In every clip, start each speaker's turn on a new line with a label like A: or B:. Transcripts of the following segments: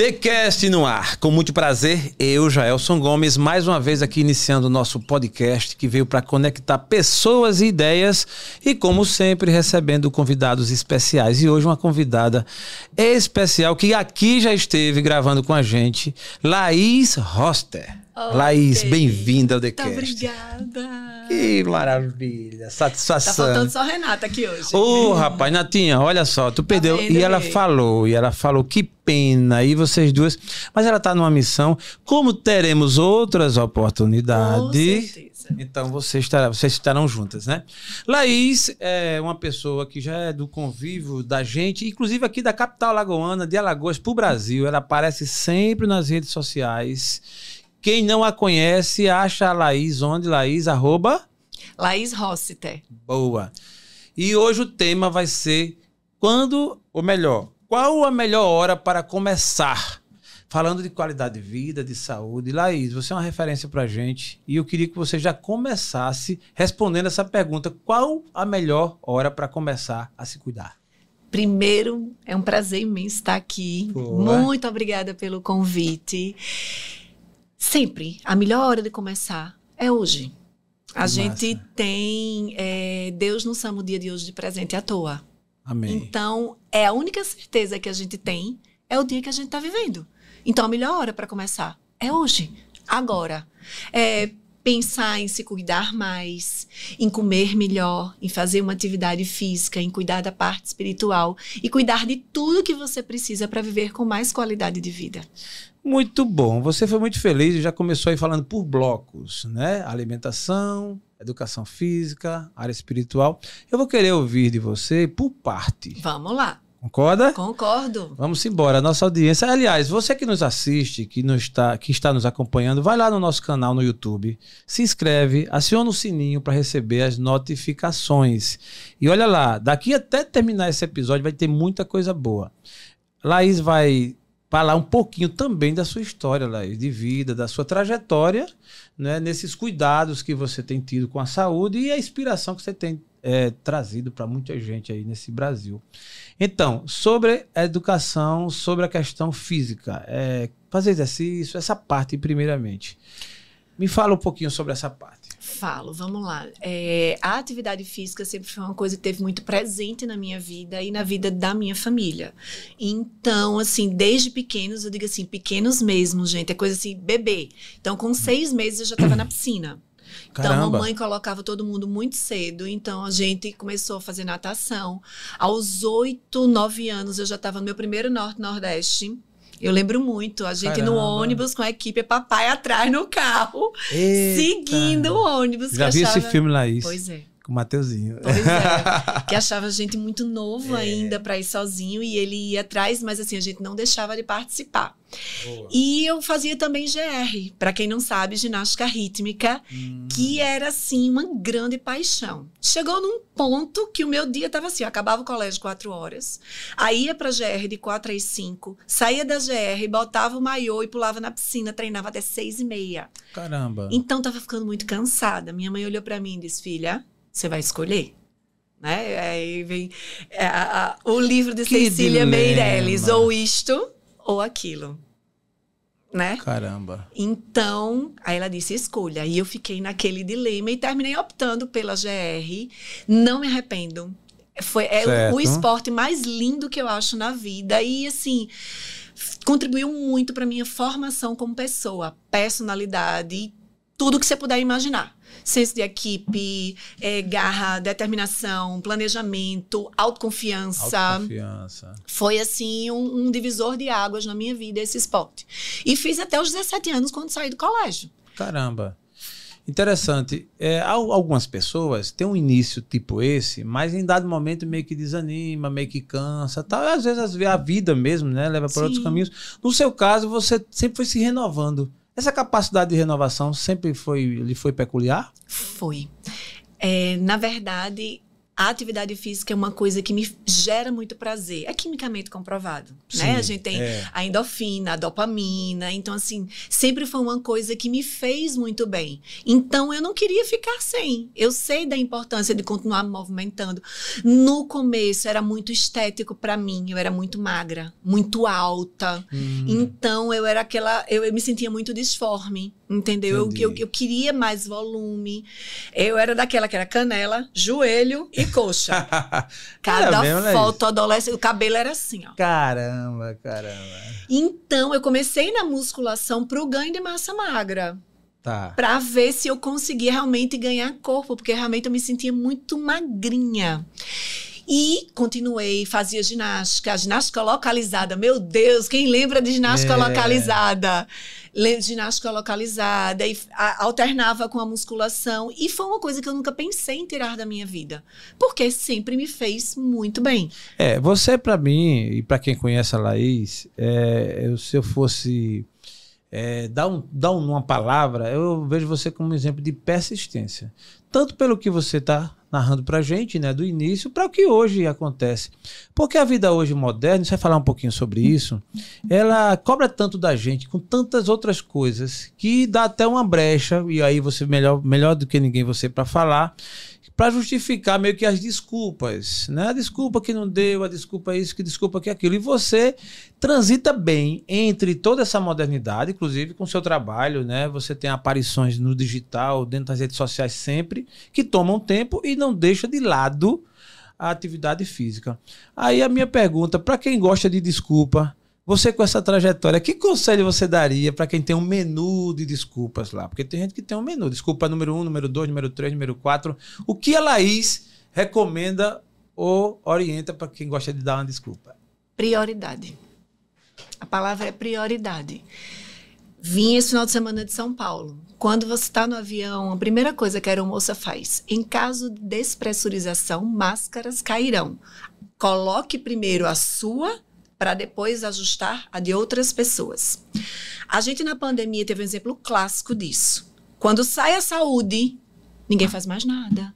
A: TheCast no ar. Com muito prazer, eu, Jaelson Gomes, mais uma vez aqui iniciando o nosso podcast que veio para conectar pessoas e ideias e, como sempre, recebendo convidados especiais. E hoje uma convidada especial que aqui já esteve gravando com a gente, Laís Roster.
B: Oh,
A: Laís, bem-vinda ao TheCast.
B: Muito obrigada.
A: Que maravilha, satisfação.
B: Tá faltando só a Renata aqui hoje.
A: Ô, oh, rapaz, Natinha, olha só, tu perdeu.
B: vendo,
A: e ela falou, e ela falou, que pena, e vocês duas. Mas ela tá numa missão. Como teremos outras
B: Com
A: oportunidades.
B: certeza.
A: Então vocês, estará, vocês estarão juntas, né? Laís é uma pessoa que já é do convívio da gente, inclusive aqui da capital lagoana, de Alagoas para o Brasil. Ela aparece sempre nas redes sociais. Quem não a conhece, acha a Laís onde? Laís, arroba?
B: Laís Rossiter.
A: Boa. E hoje o tema vai ser quando, ou melhor, qual a melhor hora para começar? Falando de qualidade de vida, de saúde. Laís, você é uma referência pra gente e eu queria que você já começasse respondendo essa pergunta: qual a melhor hora para começar a se cuidar?
B: Primeiro, é um prazer imenso estar aqui.
A: Boa.
B: Muito obrigada pelo convite. Sempre, a melhor hora de começar é hoje. A
A: Que
B: gente
A: massa.
B: tem. é, Deus não chama o dia de hoje de presente à toa.
A: Amém.
B: Então, é a única certeza que a gente tem é o dia que a gente está vivendo. Então, a melhor hora para começar é hoje, agora. É pensar em se cuidar mais, em comer melhor, em fazer uma atividade física, em cuidar da parte espiritual e cuidar de tudo que você precisa para viver com mais qualidade de vida.
A: Muito bom. Você foi muito feliz e já começou aí falando por blocos, né? Alimentação, educação física, área espiritual. Eu vou querer ouvir de você por parte.
B: Vamos lá.
A: Concorda?
B: Concordo.
A: Vamos embora, nossa audiência. Aliás, você que nos assiste, que, nos está, que está nos acompanhando, vai lá no nosso canal no YouTube, se inscreve, aciona o sininho para receber as notificações. E olha lá, daqui até terminar esse episódio vai ter muita coisa boa. Laís vai falar um pouquinho também da sua história, Laís, de vida, da sua trajetória, né, nesses cuidados que você tem tido com a saúde e a inspiração que você tem é, trazido para muita gente aí nesse Brasil. Então, sobre a educação, sobre a questão física, é, fazer exercício, essa parte primeiramente. Me fala um pouquinho sobre essa parte.
B: Falo, vamos lá. É, a atividade física sempre foi uma coisa que teve muito presente na minha vida e na vida da minha família. Então, assim, desde pequenos, eu digo assim, pequenos mesmo, gente, é coisa assim, bebê. Então, com seis meses eu já estava na piscina. Então, a
A: Caramba.
B: mamãe colocava todo mundo muito cedo. Então, a gente começou a fazer natação. Aos oito, nove anos, eu já estava no meu primeiro Norte-Nordeste. Eu lembro muito, a gente no
A: Caramba.
B: ônibus com a equipe papai atrás no carro,
A: Eita.
B: seguindo o ônibus.
A: Já vi
B: achava...
A: esse filme, Laís?
B: Pois é.
A: Com o Mateuzinho.
B: Pois é. que achava a gente muito novo
A: É.
B: ainda para ir sozinho e ele ia atrás, mas assim, a gente não deixava de participar.
A: Boa.
B: E eu fazia também GR, para quem não sabe, ginástica rítmica,
A: Hum.
B: que era assim uma grande paixão. Chegou num ponto que o meu dia estava assim, eu acabava o colégio quatro horas, aí ia para GR de quatro às cinco, saía da GR, botava o maiô e pulava na piscina, treinava até seis e meia.
A: Caramba.
B: Então tava ficando muito cansada. Minha mãe olhou para mim e disse: "Filha, você vai escolher?" Né? Aí vem é, a- a- o livro de
A: Que
B: Cecília
A: dilema.
B: Meirelles, ou isto ou aquilo. Né?
A: Caramba.
B: Então, aí ela disse: escolha. E eu fiquei naquele dilema e terminei optando pela GR. Não me arrependo. Foi é o- esporte mais lindo que eu acho na vida. E assim, contribuiu muito para minha formação como pessoa, personalidade tudo que você puder imaginar. Senso de equipe, eh, garra, determinação, planejamento, autoconfiança
A: Autoconfiança.
B: foi assim um, um divisor de águas na minha vida esse esporte. E fiz até os 17 anos quando saí do colégio.
A: Caramba. Interessante. É, al- algumas pessoas têm um início tipo esse, mas em dado momento meio que desanima, meio que cansa, tal. Às vezes a vida mesmo, né, leva para outros caminhos. No seu caso, você sempre foi se renovando. Essa capacidade de renovação sempre foi lhe foi peculiar?
B: Foi. É, na verdade, a atividade física é uma coisa que me gera muito prazer. É quimicamente comprovado,
A: Sim,
B: né? A gente tem
A: é.
B: a endorfina, a dopamina. Então, assim, sempre foi uma coisa que me fez muito bem. Então, eu não queria ficar sem. Eu sei da importância de continuar me movimentando. No começo, era muito estético para mim. Eu era muito magra, muito alta.
A: Hum,
B: Então, eu era aquela. Eu, eu me sentia muito disforme, entendeu? Eu, eu, eu queria mais volume. Eu era daquela que era canela, joelho e coxa. Cada
A: mesmo, né,
B: foto adolescente, o cabelo era assim, ó.
A: Caramba, caramba.
B: Então, eu comecei na musculação pro ganho de massa magra.
A: Tá.
B: Pra ver se eu conseguia realmente ganhar corpo, porque realmente eu me sentia muito magrinha. E continuei, fazia ginástica, ginástica localizada. Meu Deus, quem lembra de ginástica
A: É.
B: localizada? Le- Ginástica localizada e a- alternava com a musculação. E foi uma coisa que eu nunca pensei em tirar da minha vida, porque sempre me fez muito bem.
A: É, você pra mim, e pra quem conhece a Laís, é, eu- se eu fosse é, dar, um, dar um- uma palavra, eu vejo você como um exemplo de persistência. Tanto pelo que você está narrando pra gente, né, do início, para o que hoje acontece. Porque a vida hoje moderna, você vai falar um pouquinho sobre isso, ela cobra tanto da gente com tantas outras coisas que dá até uma brecha, e aí você melhor, melhor do que ninguém você para falar, para justificar meio que as desculpas, né? A desculpa que não deu, a desculpa isso, que desculpa que aquilo. E você transita bem entre toda essa modernidade, inclusive com o seu trabalho, né? Você tem aparições no digital, dentro das redes sociais sempre, que tomam tempo e não deixa de lado a atividade física. Aí a minha pergunta, para quem gosta de desculpa, você com essa trajetória, que conselho você daria para quem tem um menu de desculpas lá? Porque tem gente que tem um menu, desculpa número um, número dois, número três, número quatro. O que a Laís recomenda ou orienta para quem gosta de dar uma desculpa?
B: Prioridade. A palavra é prioridade. Vim esse final de semana de São Paulo. Quando você está no avião, a primeira coisa que a aeromoça faz, em caso de despressurização, máscaras cairão. Coloque primeiro a sua para depois ajustar a de outras pessoas. A gente na pandemia teve um exemplo clássico disso. Quando sai a saúde, ninguém faz mais nada.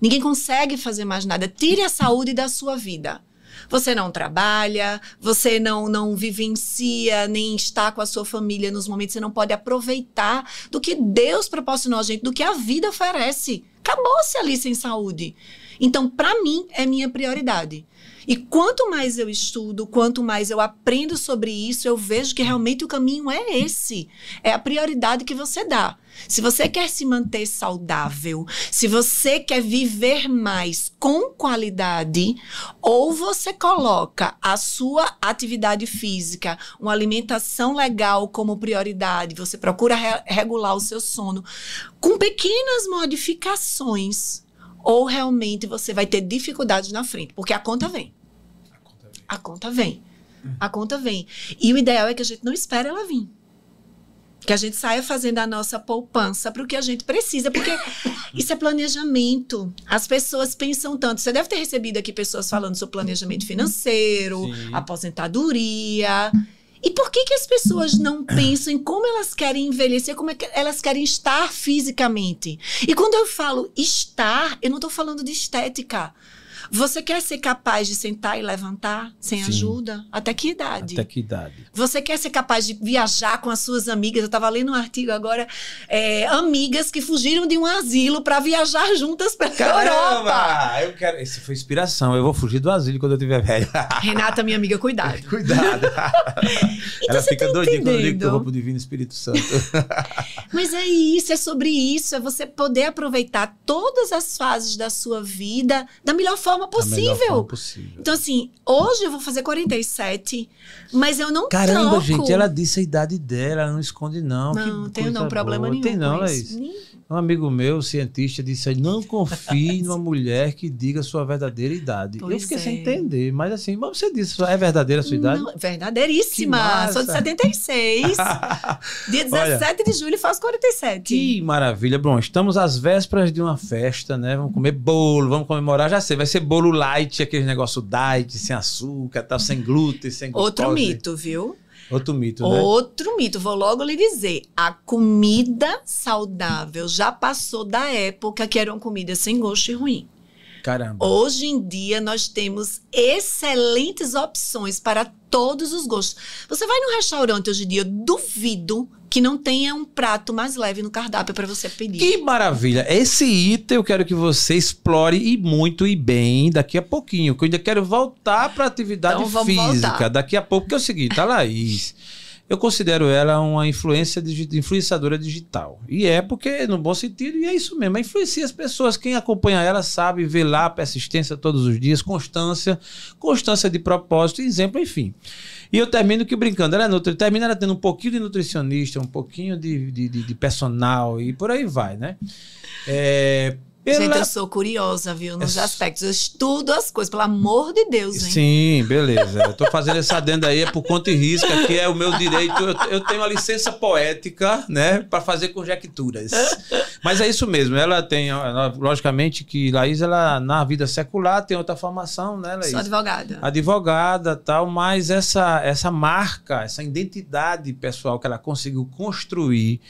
B: Ninguém consegue fazer mais nada. Tire a saúde da sua vida. Você não trabalha, você não, não vivencia, nem está com a sua família nos momentos, você não pode aproveitar do que Deus proporcionou a gente, do que a vida oferece. Acabou-se ali sem saúde. Então, para mim, é minha prioridade. E quanto mais eu estudo, quanto mais eu aprendo sobre isso, eu vejo que realmente o caminho é esse. É a prioridade que você dá. Se você quer se manter saudável, se você quer viver mais com qualidade, ou você coloca a sua atividade física, uma alimentação legal como prioridade, você procura re- regular o seu sono com pequenas modificações, ou realmente você vai ter dificuldades na frente, porque a conta vem. A conta vem. A conta vem. E o ideal é que a gente não espere ela vir. Que a gente saia fazendo a nossa poupança para o que a gente precisa, porque isso é planejamento. As pessoas pensam tanto. Você deve ter recebido aqui pessoas falando sobre planejamento financeiro,
A: Sim.
B: aposentadoria. E por que, que as pessoas não pensam em como elas querem envelhecer, como é que elas querem estar fisicamente? E quando eu falo estar, eu não estou falando de estética. Você quer ser capaz de sentar e levantar sem
A: Sim.
B: ajuda? Até que idade?
A: Até que idade?
B: Você quer ser capaz de viajar com as suas amigas? Eu estava lendo um artigo agora, é, amigas que fugiram de um asilo para viajar juntas pela Europa.
A: Eu quero. Isso foi inspiração. Eu vou fugir do asilo quando eu tiver velho.
B: Renata, minha amiga, cuidado.
A: Cuidado.
B: Então
A: Ela fica
B: tá
A: doidinha quando eu digo que eu vou pro Divino Espírito Santo.
B: Mas é isso, é sobre isso, é você poder aproveitar todas as fases da sua vida da melhor forma
A: Da melhor
B: possível.
A: forma possível.
B: Então, assim, hoje eu vou fazer 47, mas eu não
A: Caramba,
B: troco.
A: gente, ela disse a idade dela, ela não esconde, não.
B: Não, tenho não, problema
A: boa.
B: nenhum.
A: Tem não, Laís.
B: Nem-
A: Um amigo meu, cientista, disse aí, não confie numa mulher que diga sua verdadeira idade. eu
B: Pois
A: fiquei
B: é.
A: sem entender, mas assim, mas você disse, é verdadeira a sua idade?
B: Não, verdadeiríssima. Sou de 76. Dia 17 de julho faço 47.
A: Que maravilha. Bom, estamos às vésperas de uma festa, né? Vamos comer bolo, vamos comemorar. Já sei, vai ser bolo light, aquele negócio diet, sem açúcar, tal, sem glúten, sem glucose.
B: Outro mito, viu?
A: Outro mito, né?
B: Outro mito. Vou logo lhe dizer. A comida saudável já passou da época que era uma comida sem gosto e ruim.
A: Caramba.
B: Hoje em dia nós temos excelentes opções para todos os gostos. Você vai num restaurante hoje em dia, eu duvido que não tenha um prato mais leve no cardápio para você pedir.
A: Que maravilha! Esse item eu quero que você explore e muito e bem daqui a pouquinho, que eu ainda quero voltar para atividade
B: Então,
A: física
B: voltar.
A: daqui a pouco, porque é o seguinte, a Laís, eu considero ela uma influência digi- influenciadora digital. E é porque, no bom sentido, e é isso mesmo, influencia as pessoas. Quem acompanha ela sabe, vê lá persistência todos os dias, constância, constância de propósito, exemplo, enfim. E eu termino que brincando, ela é nutri, termina ela tendo um pouquinho de nutricionista, um pouquinho de, de, de- de personal e por aí vai, né? É, pela-
B: Gente, eu sou curiosa, viu? Nos
A: É-
B: aspectos. Eu estudo as coisas, pelo amor de Deus, hein?
A: Sim, beleza. Eu tô fazendo essa adenda aí é por conta e risco, que é o meu direito. Eu, eu tenho a licença poética, né, para fazer conjecturas. Mas é isso mesmo. Ela tem, ela- logicamente, que Laís, ela na vida secular tem outra formação, né, Laís?
B: Sou advogada.
A: advogada tal, mas essa, essa marca, essa identidade pessoal que ela conseguiu construir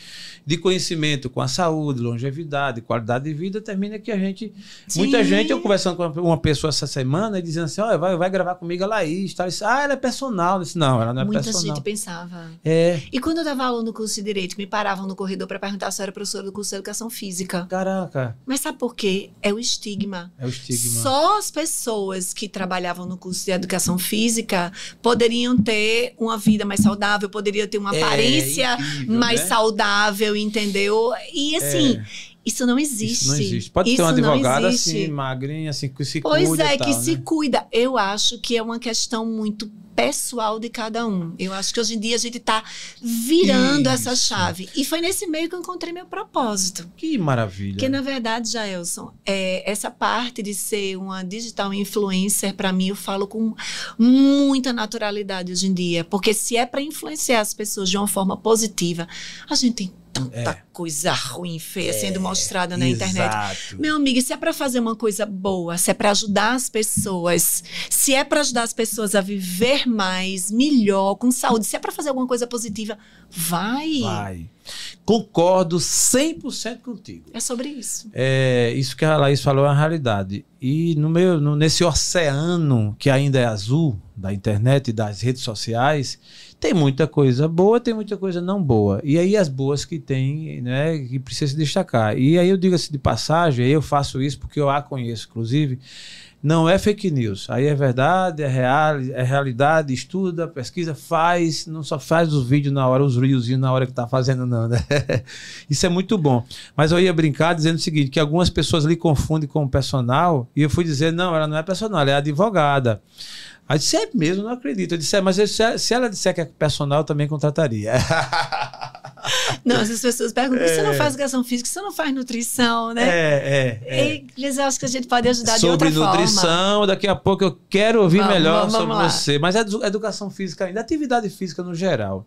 A: de conhecimento com a saúde, longevidade, qualidade de vida, termina que a gente. Muita
B: Sim.
A: gente, eu conversando com uma pessoa essa semana, e dizendo assim: olha, vai, vai gravar comigo a Laís. Tal. Disse, ah, ela é personal. Eu disse, não, ela não é
B: Muita
A: personal.
B: gente pensava.
A: É,
B: E quando eu dava aula no curso de Direito, me paravam no corredor para perguntar se eu era professora do curso de Educação Física.
A: caraca,
B: Mas sabe por quê? É o estigma.
A: é o estigma.
B: Só as pessoas que trabalhavam no curso de educação física poderiam ter uma vida mais saudável, poderiam ter uma
A: É,
B: aparência
A: incrível,
B: mais
A: né?
B: saudável, entendeu? E assim, isso não existe.
A: Isso não existe. Pode
B: Isso
A: ter uma advogada assim, magrinha, assim, que se
B: Pois
A: cuida
B: é,
A: e tal,
B: que se
A: né?
B: cuida. Eu acho que é uma questão muito pessoal de cada um. Eu acho que hoje em dia a gente está virando essa
A: Isso.
B: chave. E foi nesse meio que eu encontrei meu propósito.
A: Que maravilha.
B: Porque, na verdade, Jaelson, é, essa parte de ser uma digital influencer, para mim, eu falo com muita naturalidade hoje em dia. Porque se é para influenciar as pessoas de uma forma positiva, a gente tem tanta
A: É.
B: coisa ruim, feia sendo mostrada na internet.
A: Exato.
B: Meu amigo, se é para fazer uma coisa boa, se é para ajudar as pessoas, se é para ajudar as pessoas a viver mais, melhor, com saúde, se é para fazer alguma coisa positiva, vai.
A: Vai. Concordo 100% contigo.
B: É sobre isso.
A: É, isso que a Laís falou é uma realidade. E no meu, no- nesse oceano que ainda é azul da internet e das redes sociais, tem muita coisa boa, tem muita coisa não boa. E aí as boas que tem, né, que precisa se destacar. E aí eu digo assim de passagem, eu faço isso porque eu a conheço, inclusive. Não é fake news. Aí é verdade, é, real, é realidade, estuda, pesquisa, faz, não só faz os vídeos na hora, os reelzinhos na hora que tá fazendo, não, né? Isso é muito bom. Mas eu ia brincar dizendo o seguinte: que algumas pessoas lhe confundem com o personal, e eu fui dizer, não, ela não é personal, ela é advogada. Aí disse, é mesmo, não acredito. Eu disse, é, mas eu- se ela disser que é personal, eu também contrataria.
B: Não, as pessoas perguntam, você não faz educação física, você não faz nutrição, né?
A: É, é, é.
B: E Eles acham que a gente pode ajudar de
A: sobre
B: outra forma.
A: nutrição, daqui a pouco eu quero ouvir
B: Vamos,
A: melhor
B: vamos,
A: sobre
B: vamos
A: você. Mas é edu- educação física ainda, atividade física no geral.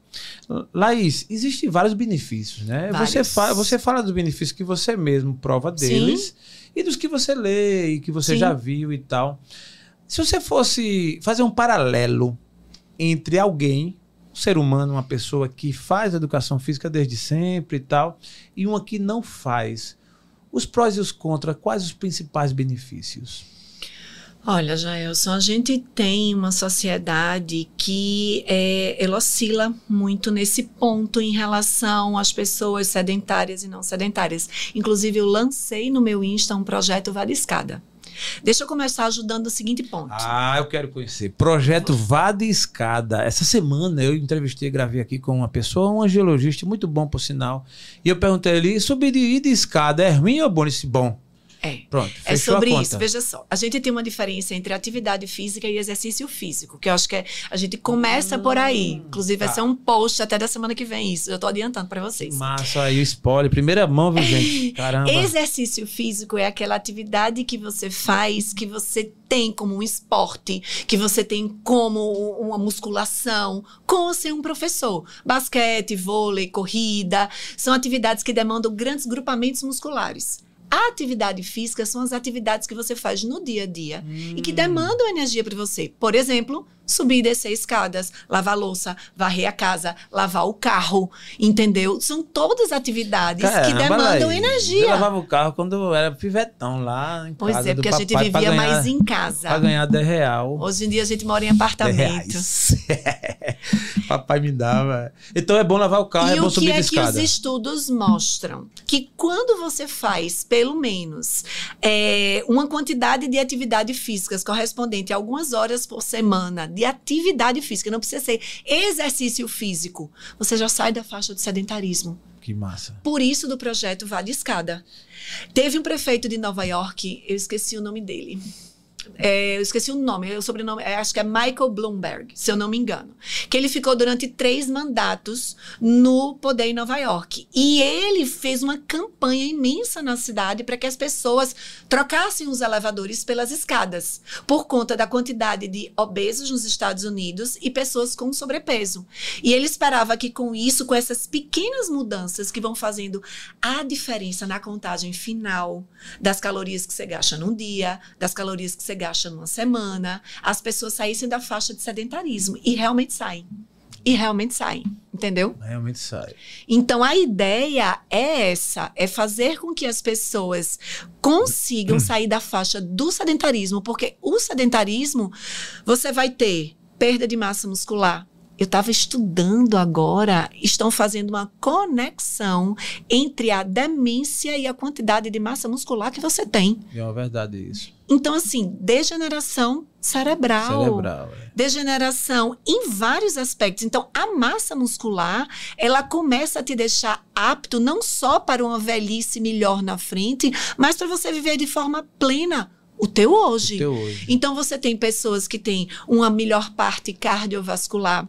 A: Laís, existem vários benefícios, né? Você,
B: Vários.
A: fa você fala dos benefícios que você mesmo prova deles e dos que você lê e que você
B: Sim.
A: já viu e tal. Se você fosse fazer um paralelo entre alguém, um ser humano, uma pessoa que faz educação física desde sempre e tal, e uma que não faz, os prós e os contras, quais os principais benefícios?
B: Olha, Jaelson, a gente tem uma sociedade que é, ela oscila muito nesse ponto em relação às pessoas sedentárias e não sedentárias. Inclusive, eu lancei no meu Insta um projeto Vale Escada. Deixa eu começar ajudando o seguinte ponto.
A: Ah, eu quero conhecer. Projeto Vá de Escada. Essa semana eu entrevistei, gravei aqui com uma pessoa, um angiologista, muito bom por sinal. E eu perguntei ele, subir de, de escada é ruim ou bom? Ele disse, bom.
B: É.
A: Pronto,
B: É sobre
A: a conta.
B: isso, veja só. A gente tem uma diferença entre atividade física e exercício físico, que eu acho que é, a gente começa por aí. Inclusive, vai
A: tá.
B: ser um post até da semana que vem isso. Eu tô adiantando para vocês.
A: Massa aí, o spoiler. Primeira mão, viu, gente? Caramba.
B: Exercício físico é aquela atividade que você faz, que você tem como um esporte, que você tem como uma musculação, com ser um professor. Basquete, vôlei, corrida, são atividades que demandam grandes grupamentos musculares. A atividade física são as atividades que você faz no dia a dia
A: Hum.
B: e que demandam energia para você. Por exemplo, subir e descer escadas, lavar louça, varrer a casa, lavar o carro, entendeu? São todas atividades que
A: Caramba,
B: demandam
A: Laís. Eu
B: energia.
A: lavava o carro quando era pivetão lá em
B: Pois
A: casa
B: é,
A: do
B: porque a gente vivia
A: ganhar-
B: mais em casa.
A: Pra ganhar 10 real.
B: Hoje em dia a gente mora em
A: 10
B: apartamento.
A: papai me dava. Então é bom lavar o carro,
B: e
A: é bom
B: o que
A: subir
B: é
A: de
B: que
A: escada.
B: os estudos mostram? Que quando você faz, pelo menos, é, uma quantidade de atividade físicas correspondente a algumas horas por semana de atividade física, não precisa ser exercício físico, você já sai da faixa do sedentarismo.
A: Que massa.
B: Por isso do projeto Vale Escada. Teve um prefeito de Nova York, eu esqueci o nome dele. É, eu esqueci o nome, o sobrenome, é, acho que é Michael Bloomberg, se eu não me engano. Que ele ficou durante três mandatos no poder em Nova York. E ele fez uma campanha imensa na cidade para que as pessoas trocassem os elevadores pelas escadas, por conta da quantidade de obesos nos Estados Unidos e pessoas com sobrepeso. E ele esperava que com isso, com essas pequenas mudanças que vão fazendo a diferença na contagem final das calorias que você gasta num dia, das calorias que você gasta numa semana, as pessoas saíssem da faixa de sedentarismo. E realmente saem. E realmente saem. Entendeu?
A: Realmente sai.
B: Então a ideia é essa: é fazer com que as pessoas consigam sair da faixa do sedentarismo, porque o sedentarismo você vai ter perda de massa muscular. Eu estava estudando agora, estão fazendo uma conexão entre a demência e a quantidade de massa muscular que você tem.
A: É uma verdade isso.
B: Então, assim, degeneração cerebral
A: Cerebral. é.
B: degeneração em vários aspectos. Então, a massa muscular, ela começa a te deixar apto não só para uma velhice melhor na frente, mas para você viver de forma plena o teu hoje.
A: Até hoje.
B: Então, você tem pessoas que têm uma melhor parte cardiovascular.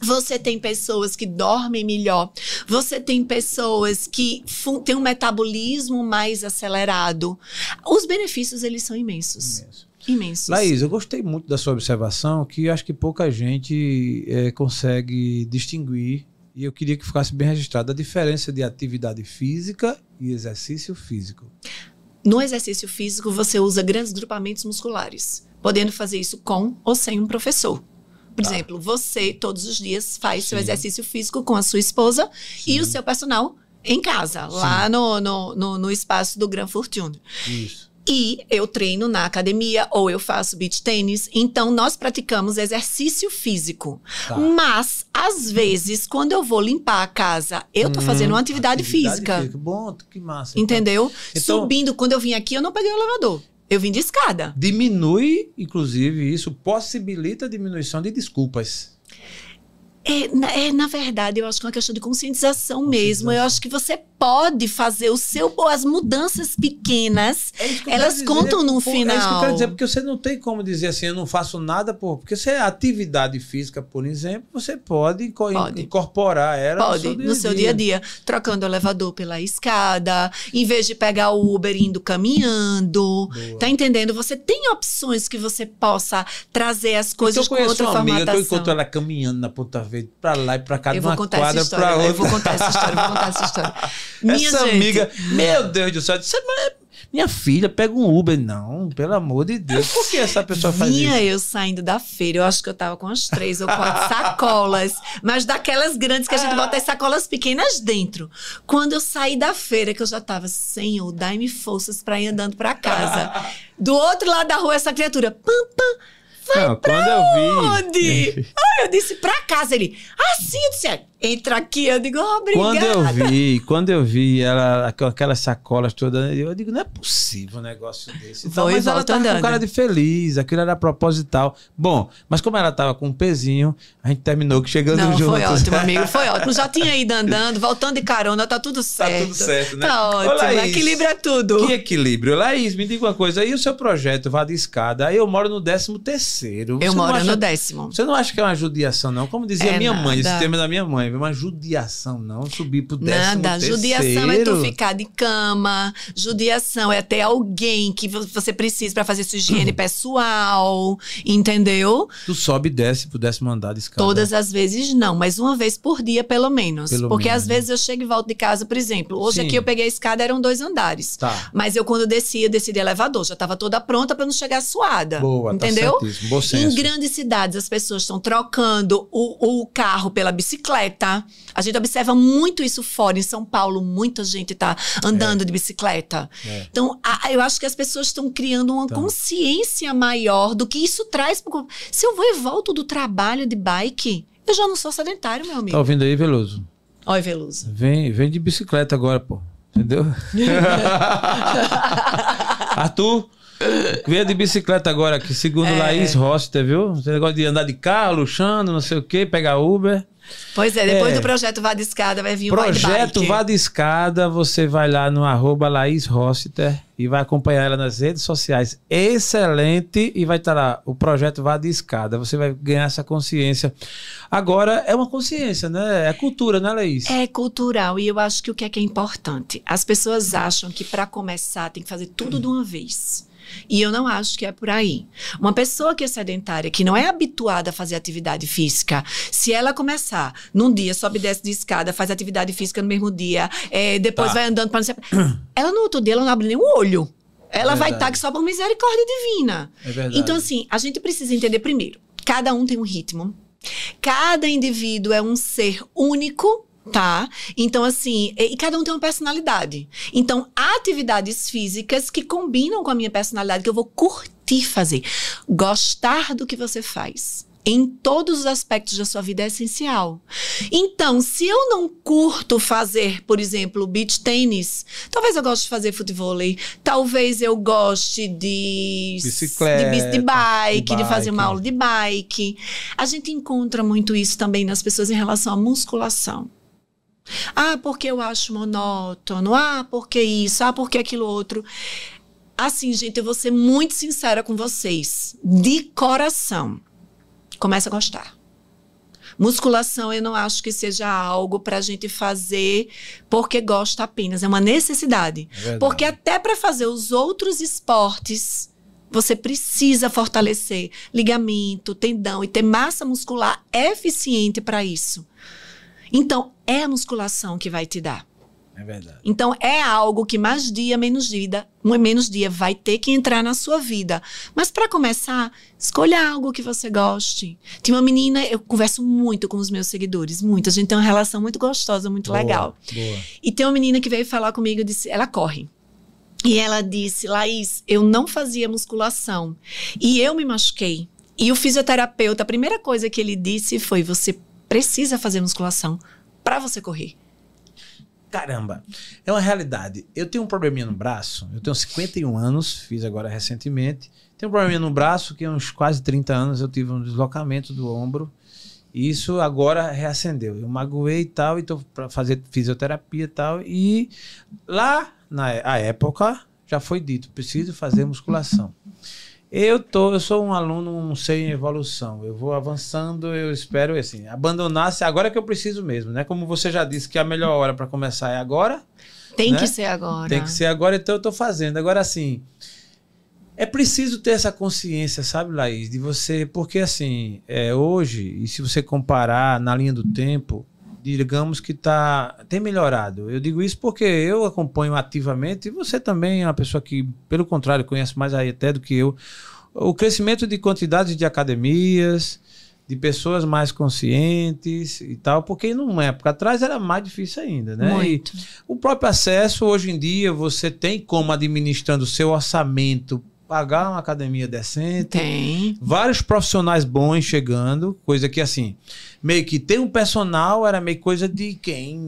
B: Você tem pessoas que dormem melhor. Você tem pessoas que têm um metabolismo mais acelerado. Os benefícios, eles são imensos.
A: Imenso.
B: Imensos.
A: Laís, eu gostei muito da sua observação, que acho que pouca gente eh, consegue distinguir, e eu queria que ficasse bem registrado, a diferença de atividade física e exercício físico.
B: No exercício físico, você usa grandes grupamentos musculares, podendo fazer isso com ou sem um professor. Por
A: Tá.
B: exemplo, você todos os dias faz seu
A: Sim.
B: exercício físico com a sua esposa e o seu personal em casa, lá no, no, no, no espaço do Gran Fortune.
A: Isso.
B: E eu treino na academia ou eu faço beach tênis, então nós praticamos exercício físico.
A: Tá.
B: Mas, às vezes, quando eu vou limpar a casa, eu tô fazendo uma atividade, física.
A: Bom, que massa. Então,
B: Entendeu?
A: Então-
B: Subindo, quando eu vim aqui, eu não peguei o elevador. Eu vim de escada.
A: Diminui, inclusive, isso possibilita a diminuição de desculpas.
B: É na, é, na verdade, eu acho que é uma questão de conscientização, mesmo. Eu acho que você pode fazer o seu, as mudanças pequenas.
A: É
B: Elas
A: quero
B: contam no
A: Pô, É isso que eu
B: final.
A: quero dizer, porque você não tem como dizer assim, eu não faço nada, por. Porque se é atividade física, por exemplo, você pode,
B: Pode.
A: incorporar ela
B: Pode, no seu dia a dia, trocando o elevador pela escada, em vez de pegar o Uber indo caminhando.
A: Boa.
B: Tá entendendo? Você tem opções que você possa trazer as coisas com outra
A: uma amiga que eu
B: formatação.
A: encontro ela caminhando na Ponta Verde, pra lá e pra cá,
B: Eu vou essa
A: quadra
B: história.
A: pra outra.
B: Eu vou contar essa história, eu vou contar essa história. Minha
A: Essa
B: gente,
A: amiga, meu Deus do céu, disse, "Mas, minha filha, pega um Uber. Não, pelo amor de Deus. Por que essa pessoa faz
B: Vinha
A: isso?
B: eu saindo da feira, eu acho que eu tava com umas três ou quatro sacolas, mas daquelas grandes que a gente bota as sacolas pequenas dentro. Quando eu saí da feira, que eu já tava, Senhor, dai-me forças pra ir andando pra casa. Do outro lado da rua, essa criatura, pam, pam,
A: Não, quando eu vi.
B: onde? Ai, eu disse, pra casa. Ele, assim, eu disse, "É, entra aqui. Eu digo, oh, obrigada.
A: Quando eu vi, quando eu vi ela com aquelas sacolas todas, eu digo, não é possível um negócio desse. e tal.
B: Vou e
A: mas ela tava com
B: andando.
A: cara de feliz, aquilo era proposital. Bom, mas como ela tava com um pezinho, a gente terminou que chegando
B: Não,
A: juntos.
B: foi ótimo, amigo. Foi ótimo. Já tinha ido andando, voltando de carona, tá tudo
A: Tá
B: certo.
A: tudo certo, né?
B: Tá
A: Ô,
B: ótimo.
A: Laís,
B: Equilibra tudo.
A: Que equilíbrio. Laís, me diga uma coisa. E o seu projeto Vá de Escada? Aí eu moro no 13 terceiro.
B: Eu
A: Você não
B: moro
A: acha-
B: no décimo.
A: Você não acha que é uma judiação, não? Como dizia
B: É
A: minha mãe, esse
B: nada.
A: tema da minha mãe. Uma judiação, não. Subir pro décimo
B: Nada,
A: terceiro.
B: judiação é tu ficar de cama, judiação é ter alguém que vo- você precisa pra fazer sua higiene pessoal, entendeu?
A: Tu sobe e desce pro décimo andar de escada.
B: Todas as vezes não, mas uma vez por dia pelo menos.
A: Pelo
B: Porque
A: menos.
B: às vezes eu chego e volto de casa, por exemplo, hoje
A: Sim.
B: aqui eu peguei a escada, eram dois andares.
A: Tá.
B: Mas eu quando descia, eu desci de elevador, já estava toda pronta pra não chegar suada.
A: Boa,
B: entendeu?
A: tá Bom
B: Em
A: senso.
B: grandes cidades, as pessoas estão trocando o, o carro pela bicicleta. A gente observa muito isso fora. Em São Paulo, muita gente está andando de bicicleta.
A: É.
B: Então, a- eu acho que as pessoas estão criando uma
A: Então.
B: consciência maior do que isso traz. pro- Se eu vou e volto do trabalho de bike, eu já não sou sedentário, meu amigo.
A: Tá ouvindo aí, Veloso?
B: Oi, Veloso.
A: Vem, vem de bicicleta agora, pô. Entendeu? Arthur, venha de bicicleta agora, que segundo
B: É.
A: Laís Roster, viu? Esse negócio de andar de carro, luxando, não sei o quê, pegar Uber.
B: Pois é, depois
A: É.
B: do projeto Vá de Escada vai vir o Vai de
A: Projeto. Vá de Escada, você vai lá no arroba Laís Rossiter e vai acompanhar ela nas redes sociais. Excelente! E vai estar lá o projeto Vá de Escada. Você vai ganhar essa consciência. Agora, é uma consciência, né? É cultura, né, Laís?
B: É cultural e eu acho que o que é que é importante? As pessoas acham que para começar tem que fazer tudo de uma vez. E eu não acho que é por aí. Uma pessoa que é sedentária, que não é habituada a fazer atividade física, se ela começar num dia, sobe e desce de escada, faz atividade física no mesmo dia, é, depois
A: Tá.
B: vai andando para não sei. Ela no outro dia ela não abre nem o olho. Ela vai
A: Verdade.
B: estar que só por misericórdia divina.
A: É verdade.
B: Então, assim, a gente precisa entender primeiro: cada um tem um ritmo, cada indivíduo é um ser único. Tá? Então, assim, e, cada um tem uma personalidade. Então, há atividades físicas que combinam com a minha personalidade, que eu vou curtir fazer. Gostar do que você faz. Em todos os aspectos da sua vida é essencial. Então, se eu não curto fazer, por exemplo, beach tênis, talvez eu goste de fazer futebol, talvez eu goste de
A: Bicicleta,
B: de, de bike,
A: de
B: de fazer uma
A: bike.
B: aula de bike. A gente encontra muito isso também nas pessoas em relação à musculação. Ah, porque eu acho monótono. Ah, porque isso. Ah, porque aquilo outro. Assim, gente, eu vou ser muito sincera com vocês. De coração. Começa a gostar. Musculação, eu não acho que seja algo para a gente fazer porque gosta apenas. É uma necessidade.
A: É.
B: Porque até para fazer os outros esportes, você precisa fortalecer ligamento, tendão e ter massa muscular eficiente para isso. Então, é a musculação que vai te dar.
A: É verdade.
B: Então, é algo que mais dia, menos dia, menos dia vai ter que entrar na sua vida. Mas para começar, escolha algo que você goste. Tinha uma menina, eu converso muito com os meus seguidores, muito. A gente tem uma relação muito gostosa, muito
A: Boa,
B: legal.
A: Boa.
B: E tem uma menina que veio falar comigo, disse, ela corre. E ela disse, Laís, eu não fazia musculação. E eu me machuquei. E o fisioterapeuta, a primeira coisa que ele disse foi: você precisa fazer musculação para você correr.
A: Caramba, é uma realidade. Eu tenho um probleminha no braço, eu tenho 51 anos, fiz agora recentemente. Tenho um probleminha no braço que há uns quase 30 anos eu tive um deslocamento do ombro. E isso agora reacendeu. Eu magoei e tal, e tô para fazer fisioterapia e tal. E lá na a época já foi dito, preciso fazer musculação. Eu tô, eu sou um aluno sem evolução. Eu vou avançando, eu espero assim, abandonar se agora que eu preciso mesmo, né? Como você já disse que a melhor hora para começar é agora,
B: Tem
A: Né?
B: que ser agora.
A: tem que ser agora, então eu tô fazendo. Agora assim, é preciso ter essa consciência, sabe, Laís, de você, porque assim, é, hoje, e se você comparar na linha do tempo, digamos que tá, tem melhorado. Eu digo isso porque eu acompanho ativamente, e você também é uma pessoa que, pelo contrário, conhece mais aí até do que eu, o crescimento de quantidades de academias, de pessoas mais conscientes e tal, porque numa época atrás era mais difícil ainda, né? E,
B: Muito.
A: o próprio acesso, hoje em dia, você tem como, administrando o seu orçamento, pagar uma academia decente.
B: Tem.
A: Vários profissionais bons chegando, coisa que assim, meio que ter um personal era meio coisa de quem,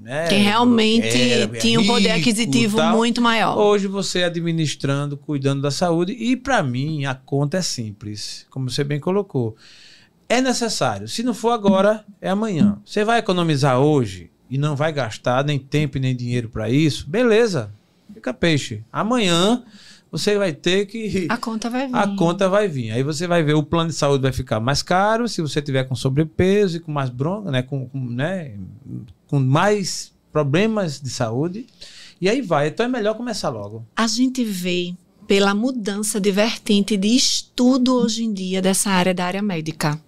A: né?
B: Quem realmente
A: era
B: tinha um poder aquisitivo
A: tal.
B: muito maior.
A: Hoje você administrando, cuidando da saúde e para mim a conta é simples, como você bem colocou. É necessário. Se não for agora, é amanhã. Você vai economizar hoje e não vai gastar nem tempo e nem dinheiro para isso, beleza? Fica peixe. Amanhã você vai ter que.
B: A conta vai vir.
A: A conta vai vir. Aí você vai ver o plano de saúde vai ficar mais caro se você tiver com sobrepeso e com mais bronca, né? Com, com, né? com mais problemas de saúde. E aí vai. Então é melhor começar logo.
B: A gente vê pela mudança de vertente de estudo hoje em dia dessa área da área médica.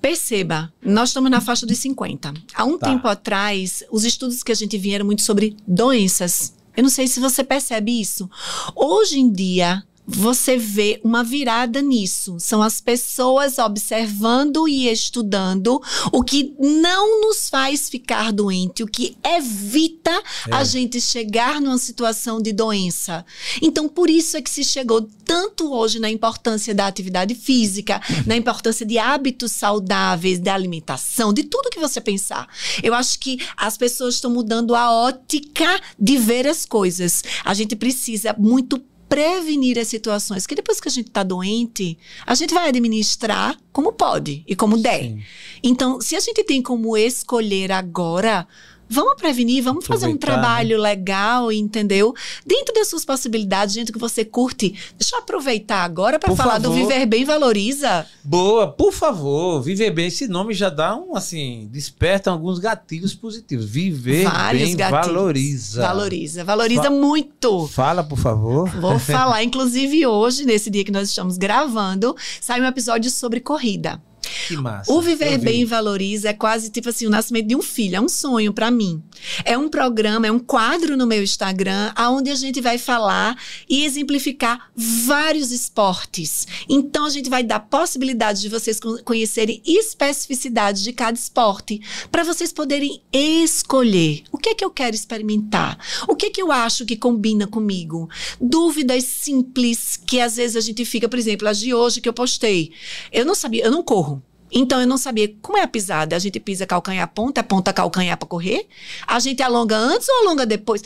B: Perceba, nós estamos na faixa dos 50. Há um
A: Tá.
B: tempo atrás, os estudos que a gente via eram muito sobre doenças. Eu não sei se você percebe isso. Hoje em dia, você vê uma virada nisso. São as pessoas observando e estudando o que não nos faz ficar doente, o que evita
A: É.
B: a gente chegar numa situação de doença. Então, por isso é que se chegou tanto hoje na importância da atividade física, na importância de hábitos saudáveis, da alimentação, de tudo que você pensar. Eu acho que as pessoas estão mudando a ótica de ver as coisas. A gente precisa muito prevenir as situações, que depois que a gente está doente, a gente vai administrar como pode e como der.
A: Sim.
B: Então, se a gente tem como escolher agora, vamos prevenir, vamos fazer um
A: Aproveitar, né?
B: trabalho legal, entendeu? Dentro das suas possibilidades, dentro do que você curte. Deixa eu aproveitar agora para falar do
A: favor.
B: Viver Bem Valoriza.
A: Boa, por favor, viver bem. Esse nome já dá um, assim, desperta alguns gatilhos positivos. Viver
B: Vários
A: bem
B: gatilhos.
A: valoriza.
B: Valoriza, valoriza
A: Fa-
B: muito.
A: Fala, por favor.
B: Vou falar, inclusive hoje, nesse dia que nós estamos gravando, sai um episódio sobre corrida.
A: Que massa.
B: O Viver. Bem Valoriza é quase tipo assim o nascimento de um filho, é um sonho pra mim. É um programa, é um quadro no meu Instagram, aonde a gente vai falar e exemplificar vários esportes. Então a gente vai dar possibilidade de vocês con- conhecerem especificidades de cada esporte, para vocês poderem escolher o que é que eu quero experimentar, o que é que eu acho que combina comigo. Dúvidas simples que às vezes a gente fica, por exemplo, as de hoje que eu postei. Eu não sabia, eu não corro. Então eu não sabia como é a pisada. A gente pisa calcanhar ponta, ponta calcanhar para correr? A gente alonga antes ou alonga depois?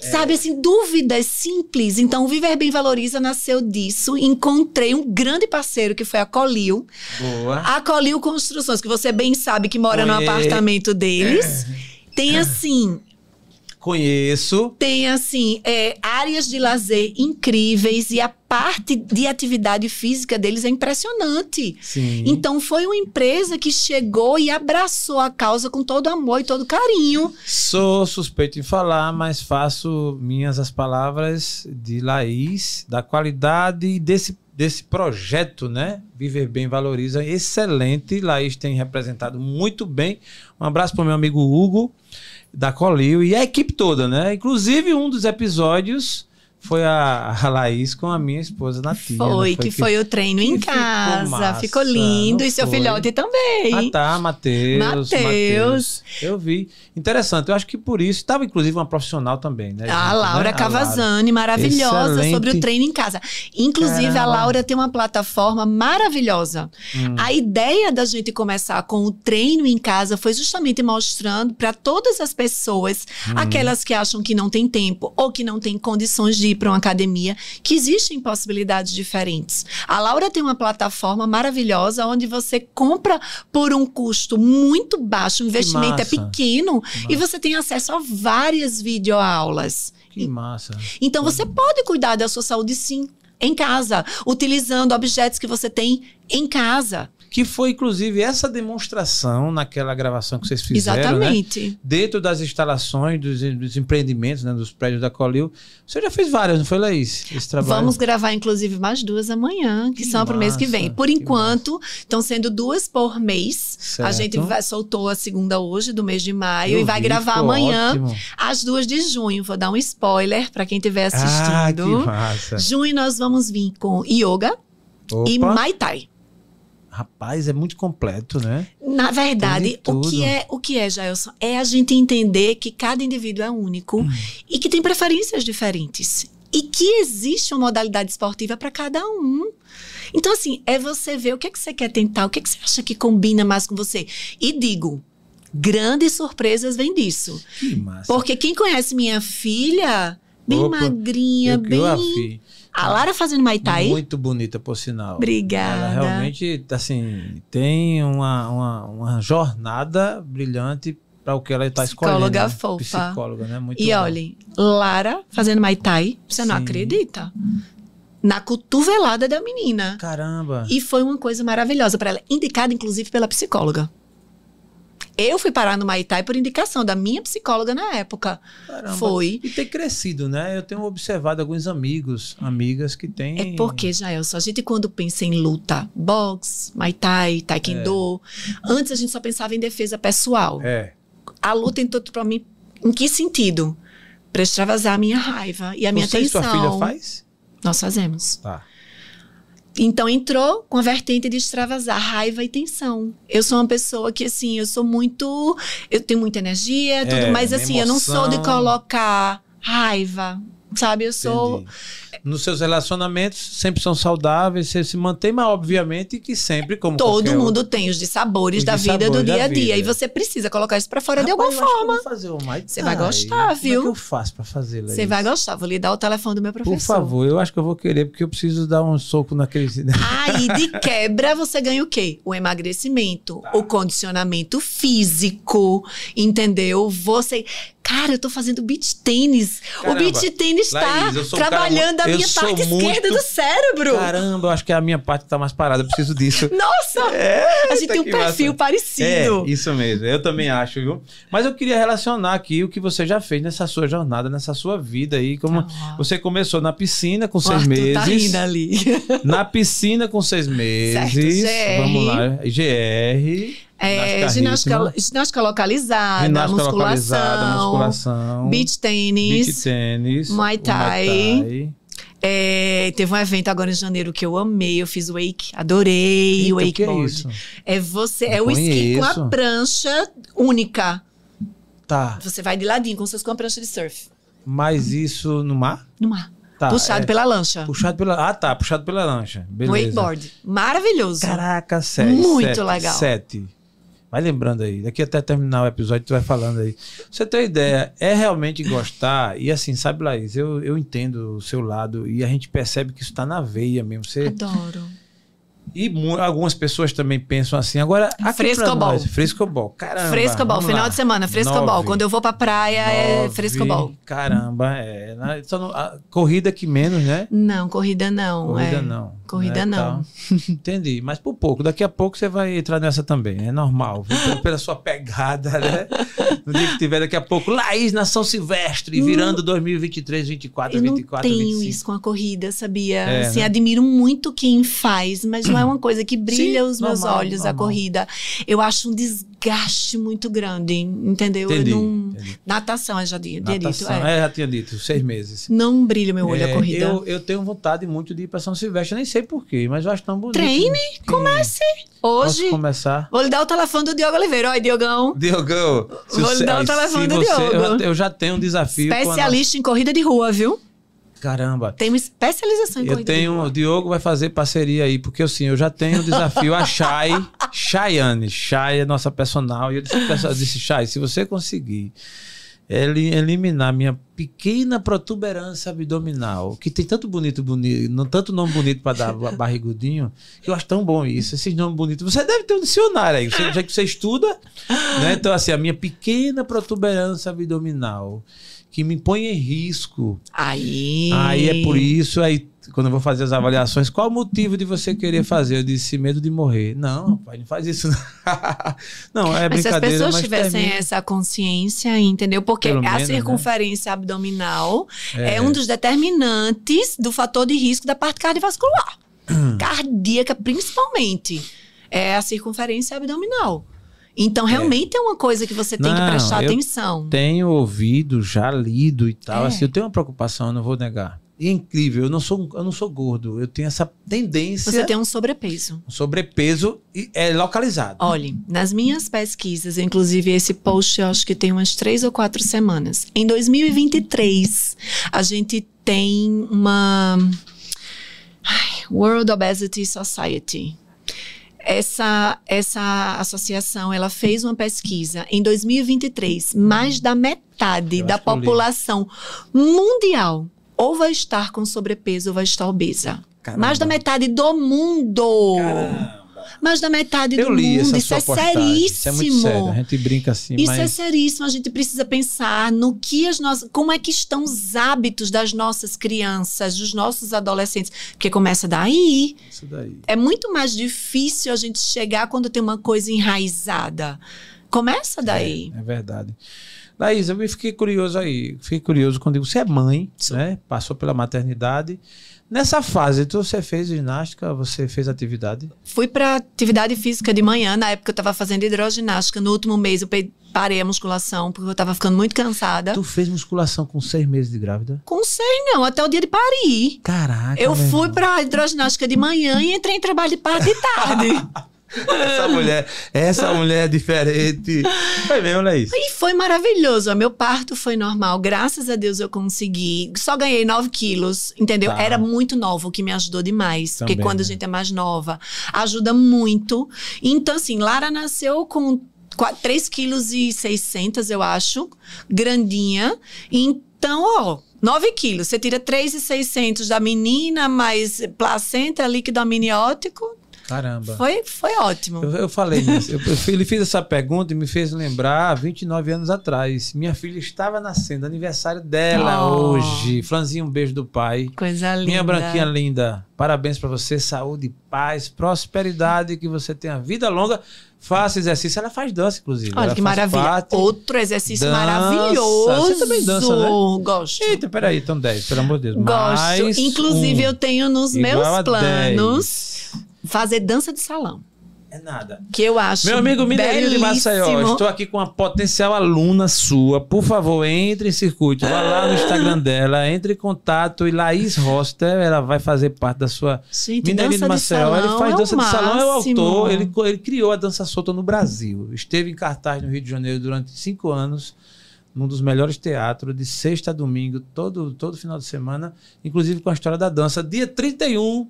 B: Sabe assim, dúvidas simples. Então, o Viver Bem Valoriza nasceu disso. Encontrei um grande parceiro que foi a Colil.
A: Boa.
B: A Colil Construções, que você bem sabe que mora no
A: Conhe-
B: apartamento deles. Tem assim,
A: Conheço.
B: tem assim, é, áreas de lazer incríveis e a parte de atividade física deles é impressionante.
A: Sim.
B: Então foi uma empresa que chegou e abraçou a causa com todo amor e todo carinho.
A: Sou suspeito em falar, mas faço minhas as palavras de Laís, da qualidade desse, desse projeto, né? Viver Bem Valoriza. Excelente. Laís tem representado muito bem. Um abraço para o meu amigo Hugo, da Colil, e a equipe toda, né? Inclusive, um dos episódios foi a, a Laís com a minha esposa Natinha.
B: Foi,
A: né?
B: que foi o treino em
A: ficou
B: casa.
A: massa,
B: ficou lindo. E seu
A: foi?
B: filhote também.
A: Ah, tá, Matheus.
B: Mateus.
A: Eu vi. Interessante. Eu acho que por isso. Estava, inclusive, uma profissional também, né?
B: A
A: gente,
B: Laura
A: né? A
B: Cavazani, maravilhosa,
A: Excelente.
B: sobre o treino em casa. Inclusive, a
A: Caramba.
B: Laura tem uma plataforma maravilhosa.
A: Hum.
B: A ideia da gente começar com o treino em casa foi justamente mostrando para todas as pessoas,
A: Hum.
B: aquelas que acham que não tem tempo ou que não tem condições de ir para uma academia, que existem possibilidades diferentes. A Laura tem uma plataforma maravilhosa onde você compra por um custo muito baixo, o investimento é pequeno e você tem acesso a várias videoaulas.
A: Que massa.
B: Então você pode cuidar da sua saúde sim, em casa, utilizando objetos que você tem em casa.
A: Que foi, inclusive, essa demonstração naquela gravação que vocês fizeram, né?
B: Exatamente.
A: Dentro das instalações, dos, dos empreendimentos, né? Dos prédios da Colil. Você já fez várias, não foi, Laís? Esse trabalho.
B: Vamos gravar, inclusive, mais duas amanhã, que,
A: Que
B: são para o mês que vem. Por
A: que
B: enquanto, estão sendo duas por mês. A
A: Certo.
B: gente vai- soltou a segunda hoje, do mês de maio,
A: Eu
B: e vai
A: vi,
B: gravar amanhã,
A: ótimo.
B: as duas de junho. Vou dar um spoiler para quem estiver
A: Ah, que
B: assistindo.
A: massa.
B: junho nós vamos vir com yoga e
A: Opa.
B: Muay Thai.
A: Rapaz, é muito completo, né?
B: Na verdade, o que é, o que é, Jailson? É a gente entender que cada indivíduo é único
A: Hum.
B: e que tem preferências diferentes. E que existe uma modalidade esportiva para cada um. Então, assim, é você ver o que, é que você quer tentar, o que, é que você acha que combina mais com você. E digo, grandes surpresas vêm disso.
A: Que massa.
B: Porque quem conhece minha filha, bem
A: Opa,
B: magrinha, bem.
A: A
B: Lara fazendo Muay Thai.
A: Muito bonita, por sinal.
B: Obrigada.
A: Ela realmente, assim, tem uma, uma, uma jornada brilhante para o que ela está escolhendo.
B: Psicóloga
A: né?
B: fofa.
A: Psicóloga, né? Muito
B: E olhem, Lara fazendo Muay Thai, você não
A: Sim.
B: acredita? Na cotovelada da menina.
A: Caramba.
B: E foi uma coisa maravilhosa para ela, indicada inclusive pela psicóloga. Eu fui parar no Muay Thai por indicação da minha psicóloga na época.
A: Caramba.
B: Foi.
A: E tem crescido, né? Eu tenho observado alguns amigos, amigas que têm.
B: É porque, Jaelson, a gente quando pensa em luta, boxe, Muay Thai, Taekwondo, antes a gente só pensava em defesa pessoal.
A: É.
B: A luta entrou para mim em que sentido? Para extravasar a minha raiva e a minha
A: Você e
B: tensão.
A: sua filha faz?
B: Nós fazemos.
A: Tá.
B: Então entrou com a vertente de extravasar raiva e tensão. Eu sou uma pessoa que assim, eu sou muito, eu tenho muita energia, tudo,
A: É,
B: mas assim, eu não sou de
A: emoção.
B: colocar raiva, sabe? Eu sou
A: Entendi. Nos seus relacionamentos sempre são saudáveis, você se mantém, mas obviamente que sempre, como
B: todo mundo tem os dissabores
A: Os
B: da vida do dia a dia
A: vida.
B: e você precisa colocar isso pra fora de
A: Rapaz,
B: alguma
A: que eu
B: forma.
A: fazer o
B: Você vai gostar, viu?
A: Como é que eu faço pra fazer?
B: Você vai gostar, vou lhe dar o telefone do meu professor.
A: Por favor, eu acho que eu vou querer, porque eu preciso dar um soco naquele.
B: Aí, de quebra, você ganha o quê? O emagrecimento, o condicionamento físico, entendeu? Você. Cara, eu tô fazendo beach tênis. O beach tênis tá
A: Laís, cara
B: trabalhando
A: mu-
B: a minha parte
A: muito-
B: esquerda do cérebro.
A: Caramba, eu acho que é a minha parte que tá mais parada, eu preciso disso.
B: Nossa! a gente tem um perfil
A: massa.
B: parecido.
A: É, isso mesmo. Eu também acho, viu? Mas eu queria relacionar aqui o que você já fez nessa sua jornada, nessa sua vida aí. Como
B: Ah.
A: você começou na piscina com seis
B: Arthur
A: meses.
B: tá rindo ali.
A: Na piscina com seis meses.
B: GR.
A: Vamos lá. GR.
B: É,
A: ginástica
B: ginástica, localizada,
A: ginástica
B: musculação,
A: localizada, musculação.
B: beach tênis.
A: beach tênis.
B: Muay Thai.
A: Thai.
B: É, teve um evento agora em janeiro que eu amei, eu fiz wake, adorei
A: Eita, é
B: wakeboard.
A: isso?
B: É você,
A: Não
B: é o esqui com a prancha única.
A: Tá.
B: Você vai de ladinho, como se fosse com a prancha de surf.
A: Mas isso no mar?
B: No mar.
A: Tá,
B: Puxado
A: é.
B: pela lancha.
A: Puxado pela. Ah, tá. Puxado pela lancha. Beleza.
B: Wakeboard. Maravilhoso.
A: Caraca, sete.
B: Muito
A: sete,
B: legal.
A: Sete. Vai lembrando aí. Daqui até terminar o episódio, tu vai falando aí. Você tem ideia, é realmente gostar. E assim, sabe, Laís, eu, eu entendo o seu lado e a gente percebe que isso tá na veia mesmo. Você,
B: Adoro.
A: e algumas pessoas também pensam assim. Agora,
B: Frescobol.
A: nós, Frescobol. Caramba.
B: frescobol, final
A: lá.
B: de semana, frescobol.
A: Nove.
B: Quando eu vou pra praia é
A: Nove.
B: frescobol.
A: Caramba, é. Só no- corrida que menos, né?
B: Não, corrida não.
A: Corrida
B: é.
A: não.
B: Corrida
A: né,
B: não.
A: tal. Entendi. Mas por pouco. Daqui a pouco você vai entrar nessa também. É normal. Pela- sua pegada, né? No dia que tiver daqui a pouco, Laís na São Silvestre, virando 2023, 24,
B: Eu não
A: 24,
B: tenho
A: 25.
B: isso com a corrida, sabia?
A: É,
B: assim,
A: né?
B: admiro muito quem faz, mas não é uma coisa que brilha
A: Sim,
B: os meus
A: normal,
B: olhos, a
A: normal.
B: corrida. Eu acho um desgaste muito grande, entendeu?
A: Entendi,
B: Eu não...
A: entendi.
B: Natação, eu já tinha dito.
A: Natação,
B: É.
A: é, já tinha dito, seis meses.
B: Não brilha meu olho
A: É,
B: a corrida.
A: Eu, eu tenho vontade muito de ir para São Silvestre, nem sei porquê, mas eu acho tão bonito.
B: Treine,
A: que-
B: comece.
A: Posso
B: Hoje,
A: começar?
B: vou lhe dar o telefone do Diogo Oliveira. Oi, Diogão.
A: Diogão,
B: Vou lhe dar o telefone do
A: você-
B: Diogo.
A: Eu, já- tenho um desafio.
B: Especialista em corrida de rua, viu?
A: Caramba.
B: Tem uma especialização em
A: Eu
B: corrida de
A: tenho, o Diogo vai fazer parceria aí, porque assim, eu já tenho o desafio a Chay, Chayane, Chay é nossa personal, e eu disse, eu disse Chay, se você conseguir eliminar minha pequena protuberância abdominal, que tem tanto bonito, bonito, tanto nome bonito para dar ba- barrigudinho, que eu acho tão bom isso, esses nomes bonitos. Você deve ter um dicionário aí, você, já que você estuda, né? Então assim, a minha pequena protuberância abdominal que me põe em risco
B: Aí.
A: Aí é por isso, aí quando eu vou fazer as avaliações, qual o motivo de você querer fazer? Eu disse, medo de morrer. Não, pai, não faz isso. Não, não é
B: Mas se as
A: brincadeira,
B: pessoas
A: mas
B: tivessem
A: termina.
B: essa consciência, entendeu? Porque
A: Pelo
B: a
A: menos, né?
B: circunferência abdominal é.
A: É.
B: um dos determinantes do fator de risco da parte cardiovascular. Cardíaca, principalmente. É a circunferência abdominal. Então, realmente é, uma coisa que você tem que
A: Não,
B: prestar
A: eu
B: atenção.
A: Tenho ouvido, já lido e tal.
B: É.
A: Assim, eu tenho uma preocupação, eu não vou negar. E é incrível, eu não sou, eu não sou gordo, eu tenho essa tendência,
B: Você tem um sobrepeso.
A: um sobrepeso e é localizado.
B: Olhe, nas minhas pesquisas, inclusive esse post eu acho que tem umas três ou quatro semanas. Em 2023, a gente tem uma World Obesity Society. Essa, essa associação, ela fez uma pesquisa em 2023. Mais da metade
A: Eu
B: da população mundial ou vai estar com sobrepeso ou vai estar obesa.
A: Caramba.
B: Mais da metade do mundo.
A: Caramba.
B: Mais da metade
A: Eu
B: do mundo. Isso é
A: postagem.
B: seríssimo.
A: Isso é muito sério. A gente brinca assim,
B: Isso é
A: mas...
B: seríssimo. A gente precisa pensar no que as nossas. Como é que estão os hábitos das nossas crianças, dos nossos adolescentes. Porque começa daí.
A: Isso daí.
B: É muito mais difícil a gente chegar quando tem uma coisa enraizada. Começa daí.
A: É, é verdade. Laís, eu me fiquei curioso aí. Fiquei curioso quando você é mãe,
B: Sou.
A: né? Passou pela maternidade. Nessa fase, tu, você fez ginástica, você fez atividade?
B: Fui para atividade física de manhã. Na época eu estava fazendo hidroginástica. No último mês eu parei a musculação porque eu estava ficando muito cansada.
A: Tu fez musculação com seis meses de grávida?
B: Com sei não, até o dia de parir.
A: Caraca.
B: Eu fui para hidroginástica de manhã e entrei em trabalho de parte e tarde.
A: Essa mulher, essa mulher é diferente. Foi mesmo, Laís?
B: E foi maravilhoso. Meu parto foi normal. Graças a Deus eu consegui. Só ganhei 9 quilos, entendeu?
A: Tá.
B: Era muito nova, o que me ajudou demais.
A: Também,
B: porque quando a
A: né?
B: gente é mais nova, ajuda muito. Então, assim, Lara nasceu com 3 quilos e 600, eu acho. Grandinha. Então, ó... 9 quilos, você tira 3,600 da menina, mais placenta, líquido amniótico,
A: Caramba.
B: foi, foi ótimo.
A: Eu, eu falei nisso. Eu, eu- ele fez essa pergunta e me fez lembrar 29 anos atrás. Minha filha estava nascendo, aniversário dela
B: Oh.
A: hoje. Franzinho, um beijo do pai.
B: Coisa linda.
A: Minha branquinha linda, parabéns pra você, saúde, paz, prosperidade, que você tenha vida longa. Faça exercício, ela faz dança, inclusive.
B: Olha
A: Ela
B: que maravilha.
A: parte-
B: Outro exercício
A: Dança.
B: maravilhoso.
A: Você também dança, né?
B: Gosto.
A: Eita, peraí, então 10, pelo amor de Deus.
B: Gosto.
A: Mais
B: Inclusive,
A: um,
B: eu tenho nos meus planos
A: 10.
B: Fazer dança de salão.
A: É nada.
B: Que eu acho.
A: Meu amigo Mineirinho de Maceió, estou aqui com uma potencial aluna sua. Por favor, entre em circuito. Vá lá no Instagram dela, entre em contato. E Laís Roster, ela vai fazer parte da sua.
B: Gente,
A: Mineirinho de Maceió, ele faz
B: é
A: dança de salão, é o autor. Ele, ele criou a dança solta no Brasil. Esteve em cartaz no Rio de Janeiro durante cinco anos. Num dos melhores teatros, de sexta a domingo, todo, todo final de semana, inclusive com a história da dança. Dia 31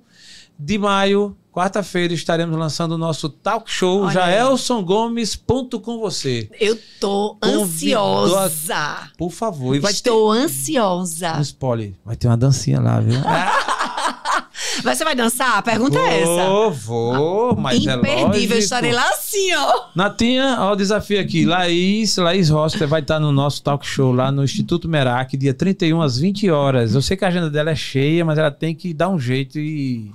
A: de maio, quarta-feira, estaremos lançando o nosso talk show
B: Olha
A: Jaelson Gomes, ponto com você.
B: Eu tô
A: Convidou a-
B: ansiosa.
A: Por favor. E vai ter
B: Estou ansiosa.
A: um spoiler. Vai ter uma dancinha lá, viu?
B: Mas você vai dançar? A pergunta é essa.
A: Vou, vou, mas é
B: Imperdível.
A: lógico.
B: Eu estarei lá assim, ó.
A: Natinha, ó o desafio aqui. Laís, Laís Roster vai estar no nosso talk show lá no Instituto Merak, dia 31 às 20 horas. Eu sei que a agenda dela é cheia, mas ela tem que dar um jeito e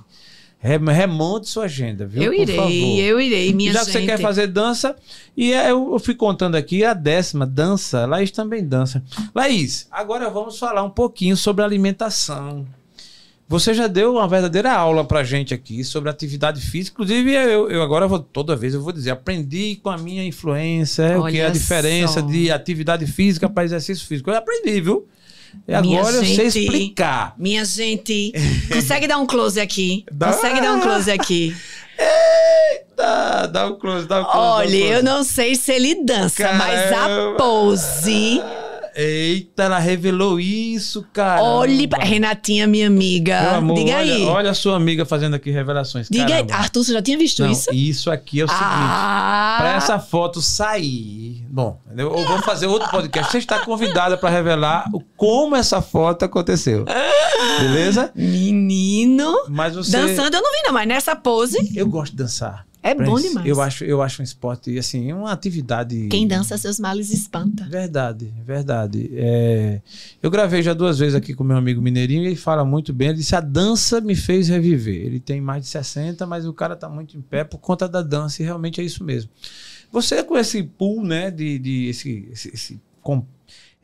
A: remonte sua agenda, viu?
B: Eu
A: Por favor.
B: irei, eu irei, minha
A: Já
B: gente.
A: que você quer fazer dança, e é, eu, eu fui contando aqui a décima, dança. Laís também dança. Laís, agora vamos falar um pouquinho sobre alimentação. Você já deu uma verdadeira aula pra gente aqui sobre atividade física. Inclusive, eu, eu agora vou, toda vez eu vou dizer, aprendi com a minha influência o que é a
B: Olha
A: diferença
B: só.
A: de atividade física para exercício físico. Eu aprendi, viu? E
B: Minha
A: agora eu sei
B: gente,
A: explicar.
B: Minha gente, consegue dar um close aqui?
A: Dá.
B: Consegue dar um close aqui?
A: Dá, dá um close, dá um close.
B: Olha,
A: um
B: eu
A: close.
B: não sei se ele dança, mas a
A: Caramba.
B: pose.
A: Eita, ela revelou isso, cara.
B: Olhe pra... Renatinha, minha amiga.
A: Meu amor,
B: Diga
A: olha,
B: aí.
A: olha a sua amiga fazendo aqui revelações.
B: Diga aí. Arthur, você já tinha visto
A: Não,
B: isso?
A: isso aqui é o seguinte.
B: ah,
A: Pra essa foto sair. Bom, eu eu vou fazer outro podcast. Você está convidada para revelar como essa foto aconteceu. Beleza?
B: menino.
A: Mas você.
B: Dançando eu não vi, não, mas nessa pose
A: Eu gosto de dançar.
B: É bom
A: Prince.
B: demais.
A: Eu acho, eu acho um esporte, assim, uma atividade.
B: Quem dança seus males espanta.
A: Verdade, verdade. É, eu gravei já duas vezes aqui com meu amigo Mineirinho e ele fala muito bem. Ele disse: a dança me fez reviver. Ele tem mais de 60, mas o cara tá muito em pé por conta da dança e realmente é isso mesmo. Você com esse pool, né, de, de esse, esse, esse, com-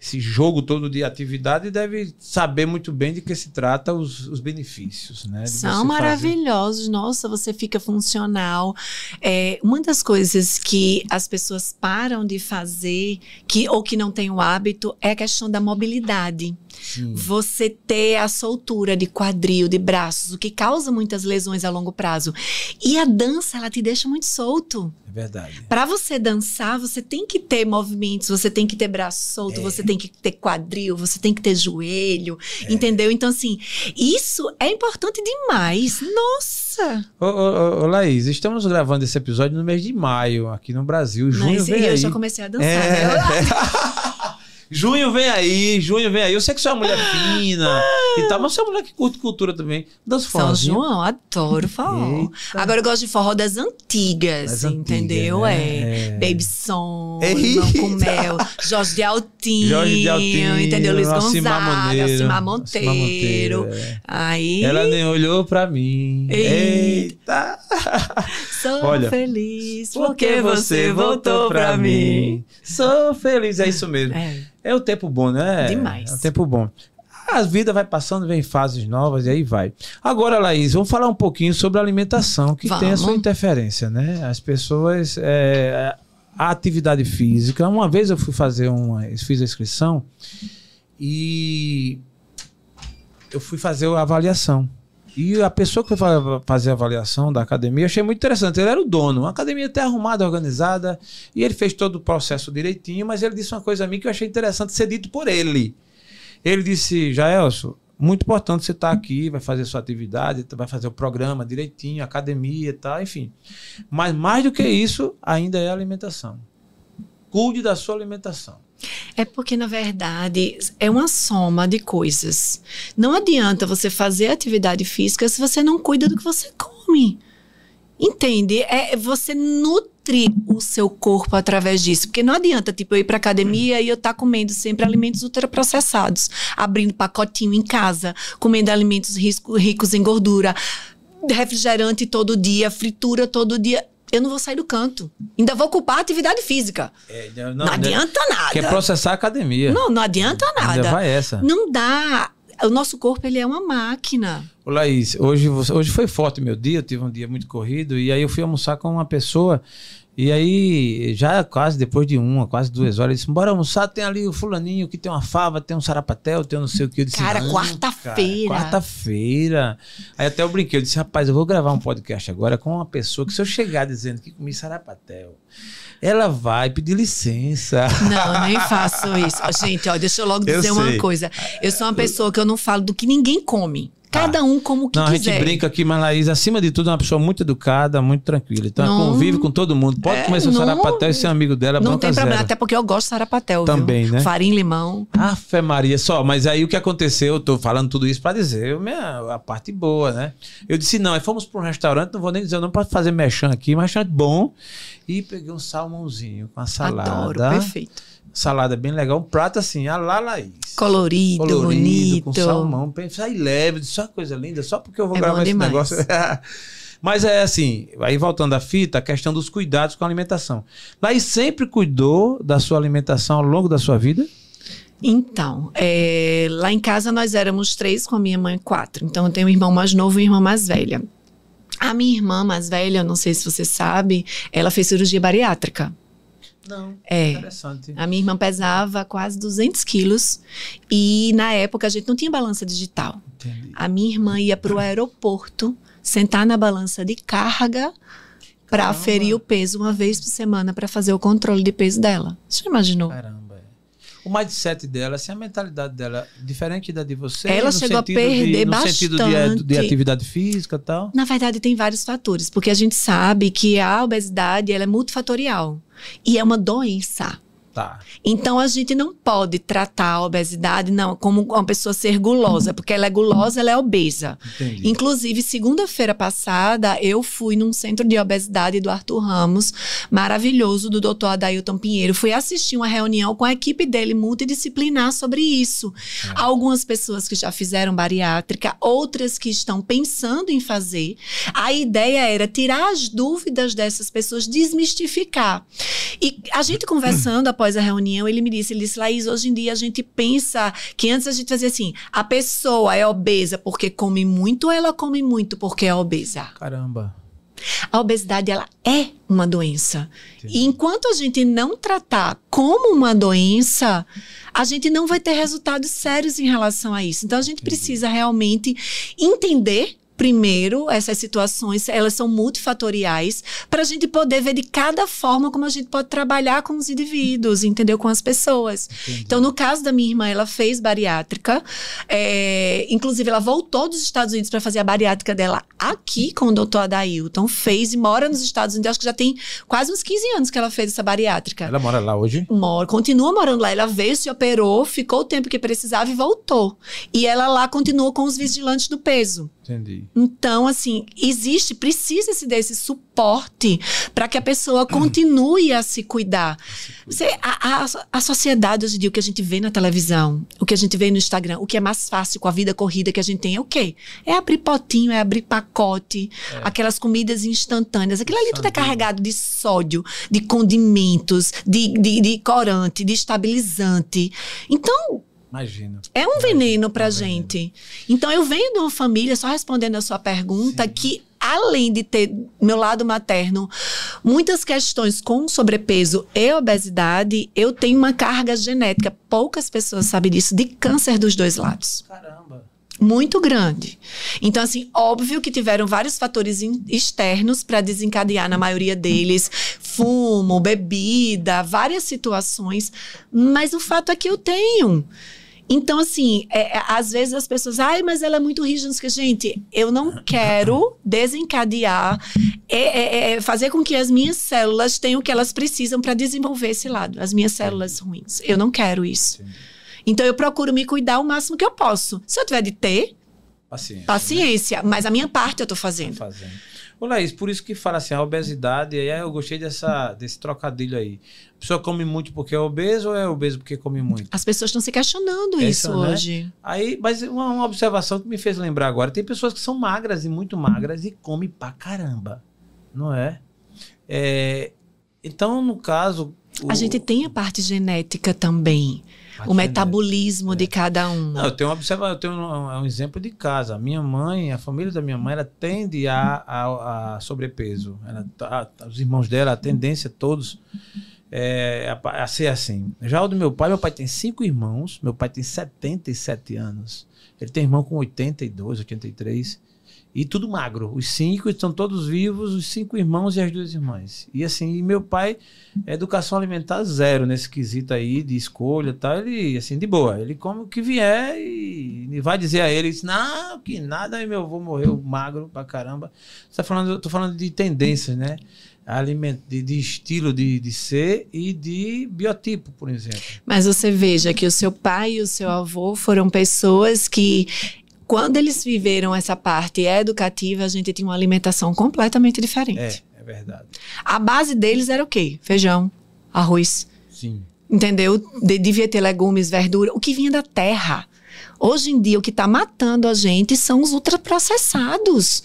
A: esse jogo todo de atividade, deve saber muito bem de que se trata os, os benefícios, né? de
B: São
A: fazer.
B: maravilhosos. Nossa, você fica funcional. É, uma das coisas que as pessoas param de fazer, que, ou que não têm o hábito, é a questão da mobilidade.
A: Sim.
B: Você ter a soltura de quadril, de braços, o que causa muitas lesões a longo prazo. E a dança, ela te deixa muito solto.
A: É verdade.
B: Para você dançar, você tem que ter movimentos, você tem que ter braço solto,
A: É.
B: você tem que ter quadril, você tem que ter joelho, entendeu? Então, assim, isso é importante demais. Nossa!
A: Ô, ô, ô, ô, Laís, estamos gravando esse episódio no mês de maio, aqui no Brasil. Junho
B: Mas
A: vem
B: eu
A: aí.
B: já comecei a dançar.
A: É.
B: né?
A: Junho vem aí, junho vem aí. Eu sei que você é uma mulher fina e tal, mas você é uma mulher que curte cultura também. Dança
B: São
A: forrozinho.
B: João, adoro forró.
A: Eita.
B: Agora eu gosto de forró das antigas,
A: Das
B: entendeu?
A: antigas,
B: É.
A: né? É.
B: Baby Som,
A: Eita.
B: Limão com Mel, Jorge de Altinho,
A: Jorge de Altinho,
B: entendeu? Luiz Gonzaga, Alcimar Monteiro.
A: Monteiro, é.
B: Aí,
A: Ela nem olhou pra mim.
B: Eita.
A: Eita!
B: sou
A: Olha,
B: feliz porque você voltou pra mim.
A: Sou feliz, é isso mesmo.
B: É.
A: É o tempo bom, né?
B: Demais.
A: É o tempo bom. A vida vai passando, vem fases novas e aí vai. Agora, Laís, vamos falar um pouquinho sobre a alimentação, que tem a sua
B: Vamos.
A: interferência, né? As pessoas. é, a atividade física. Uma vez eu fui fazer uma. Fiz a inscrição e eu fui fazer a avaliação. E a pessoa que foi fa- fazer a avaliação da academia, achei muito interessante. Ele era o dono, uma academia até arrumada, organizada, e ele fez todo o processo direitinho, mas ele disse uma coisa a mim que eu achei interessante ser dito por ele. Ele disse, Jaelso, muito importante você estar aqui, vai fazer sua atividade, vai fazer o programa direitinho, academia e tal, enfim. Mas mais do que isso, ainda é alimentação. Cuide da sua alimentação.
B: É porque, na verdade, é uma soma de coisas. Não adianta você fazer atividade física se você não cuida do que você come. Entende? É você nutre o seu corpo através disso. Porque não adianta, tipo, eu ir pra academia e eu estar comendo sempre alimentos ultraprocessados, abrindo pacotinho em casa, comendo alimentos risco- ricos em gordura, refrigerante todo dia, fritura todo dia. Eu não vou sair do canto. Ainda vou culpar a atividade física.
A: não,
B: Não, adianta nada.
A: Quer processar a academia.
B: Não, não adianta
A: Ainda
B: nada.
A: vai essa.
B: Não dá. O nosso corpo, ele é uma máquina.
A: Ô, Laís, hoje, hoje foi forte meu dia, eu tive um dia muito corrido, e aí eu fui almoçar com uma pessoa, e aí, já quase depois de uma, quase duas horas, ele disse: bora almoçar, tem ali o fulaninho que tem uma fava, tem um sarapatel, tem um não sei o que. Eu disse,
B: Cara,
A: "Não,
B: quarta-feira."
A: Quarta-feira. Aí até eu brinquei, eu disse, rapaz, eu vou gravar um podcast agora com uma pessoa que se eu chegar dizendo que comi sarapatel, ela vai pedir licença.
B: Não, eu nem faço isso. Gente, ó, deixa eu logo
A: Eu
B: dizer uma
A: sei.
B: coisa. Eu sou uma pessoa que eu não falo do que ninguém come. Cada um como que
A: Não, a
B: quiser.
A: gente brinca aqui, mas Laís, acima de tudo, é uma pessoa muito educada, muito tranquila. Então, ela
B: Não.
A: convive com todo mundo. Pode
B: É,
A: comer seu
B: não-
A: sarapatel e ser amigo dela,
B: Não tem problema,
A: zero.
B: até porque eu gosto de sarapatel,
A: Também,
B: viu?
A: né?
B: Farinha e limão.
A: Afe Maria, só, mas aí o que aconteceu, eu tô falando tudo isso pra dizer minha, a parte boa, né? Eu disse, não, aí fomos pra um restaurante, não vou nem dizer, não pode fazer mexão aqui, mas restaurante bom. E peguei um salmãozinho com a salada.
B: Adoro, perfeito.
A: Salada bem legal, um prato assim, a lá Laís.
B: Colorido,
A: colorido,
B: bonito.
A: com salmão. Sai leve, só coisa linda, só porque eu vou
B: É
A: gravar esse negócio. Mas é assim, aí voltando à fita, a questão dos cuidados com a alimentação. Laís sempre cuidou da sua alimentação ao longo da sua vida?
B: Então, é, lá em casa nós éramos três, com a minha mãe quatro. Então eu tenho um irmão mais novo e uma irmã mais velha. A minha irmã mais velha, eu não sei se você sabe, ela fez cirurgia bariátrica.
A: Não.
B: É.
A: Interessante.
B: A minha irmã pesava quase 200 quilos e na época a gente não tinha balança digital.
A: Entendi.
B: A minha irmã ia para o aeroporto sentar na balança de carga para aferir o peso uma vez por semana para fazer o controle de peso dela. Você já imaginou?
A: Caramba. é. O mindset dela, assim, a mentalidade dela, diferente da de você.
B: Ela
A: no
B: chegou a
A: sentido de-
B: perder
A: no sentido de, de
B: bastante.
A: atividade física e tal.
B: Na verdade, tem vários fatores, porque a gente sabe que a obesidade ela é multifatorial e é uma doença.
A: Tá.
B: Então a gente não pode tratar a obesidade não como uma pessoa ser gulosa, porque ela é gulosa, ela é obesa.
A: Entendi.
B: Inclusive, segunda-feira passada, eu fui num centro de obesidade do Arthur Ramos, maravilhoso, do Dr. Adailton Pinheiro. Fui assistir uma reunião com a equipe dele multidisciplinar sobre isso. Algumas pessoas que já fizeram bariátrica, outras que estão pensando em fazer. A ideia era tirar as dúvidas dessas pessoas, desmistificar. E a gente conversando após a reunião, ele me disse, ele disse, Laís, hoje em dia a gente pensa que antes a gente fazia assim, a pessoa é obesa porque come muito ou ela come muito porque é obesa?
A: Caramba.
B: A obesidade, ela é uma doença.
A: Entendi.
B: E enquanto a gente não tratar como uma doença, a gente não vai ter resultados sérios em relação a isso. Então, a gente precisa realmente entender primeiro, essas situações, elas são multifatoriais, para a gente poder ver de cada forma como a gente pode trabalhar com os indivíduos, entendeu? Com as pessoas. Entendi. Então, no caso da minha irmã, ela fez bariátrica, é, inclusive ela voltou dos Estados Unidos para fazer a bariátrica dela aqui com o doutor Adailton, fez e mora nos Estados Unidos, acho que já tem quase uns 15 anos que ela fez essa bariátrica.
A: Ela mora lá hoje?
B: Mora, continua morando lá. Ela veio, se operou, ficou o tempo que precisava e voltou. E ela lá continuou com os vigilantes do peso.
A: Entendi.
B: Então, assim, existe, precisa-se desse suporte para que a pessoa continue a se cuidar. Você, a, a, a, sociedade hoje em dia, o que a gente vê na televisão, o que a gente vê no Instagram, o que é mais fácil com a vida corrida que a gente tem é o quê? É abrir potinho, é abrir pacote, é. aquelas comidas instantâneas. Aquilo ali tudo é carregado de sódio, de condimentos, de, de, de corante, de estabilizante. Então,
A: Imagino.
B: É um veneno pra é gente. Então, eu venho de uma família, só respondendo a sua pergunta, Sim. que além de ter meu lado materno muitas questões com sobrepeso e obesidade, eu tenho uma carga genética, poucas pessoas sabem disso, de câncer dos dois lados.
A: Caramba.
B: Muito grande. Então, assim, óbvio que tiveram vários fatores externos para desencadear, na maioria deles, fumo, bebida, várias situações, mas o fato é que eu tenho. Então, assim, é, é, às vezes as pessoas, ai, mas ela é muito rígida. Gente, eu não quero desencadear, é, é, é, fazer com que as minhas células tenham o que elas precisam para desenvolver esse lado, as minhas células ruins. Eu não quero isso. Sim. Então, eu procuro me cuidar o máximo que eu posso. Se eu tiver de ter,
A: paciência.
B: paciência né? Mas a minha parte eu estou fazendo.
A: Tô fazendo. Ô, Laís, por isso que fala assim, a obesidade, aí eu gostei dessa, desse trocadilho aí. A pessoa come muito porque é obeso ou é obeso porque come muito?
B: As pessoas estão se questionando Essa, isso né? hoje.
A: Aí, mas uma, uma, observação que me fez lembrar agora, tem pessoas que são magras e muito magras e comem pra caramba, não é? é então, no caso...
B: O... A gente tem a parte genética também o metabolismo é. de cada um.
A: Não, eu tenho observa, eu tenho um, um, exemplo de casa. A minha mãe, a família da minha mãe, ela tende a, a, a sobrepeso. Ela, a, os irmãos dela, a tendência todos é, a, a, ser assim. Já o do meu pai, meu pai tem cinco irmãos, meu pai tem 77 anos. Ele tem irmão com 82, 83. E tudo magro. Os cinco estão todos vivos, os cinco irmãos e as duas irmãs. E assim, e meu pai, educação alimentar zero nesse quesito aí de escolha tal. Ele, assim, de boa. Ele come o que vier e, vai dizer a eles, não, que nada, aí meu avô morreu magro pra caramba. Você tá falando, eu tô falando de tendências, né? Alimento, de, de estilo de, de ser e de biotipo, por exemplo.
B: Mas você veja que o seu pai e o seu avô foram pessoas que quando eles viveram essa parte educativa, a gente tinha uma alimentação completamente diferente.
A: É, é verdade.
B: A base deles era o quê? Feijão, arroz.
A: Sim.
B: Entendeu? De, devia ter legumes, verdura, o que vinha da terra. Hoje em dia, o que está matando a gente são os ultraprocessados.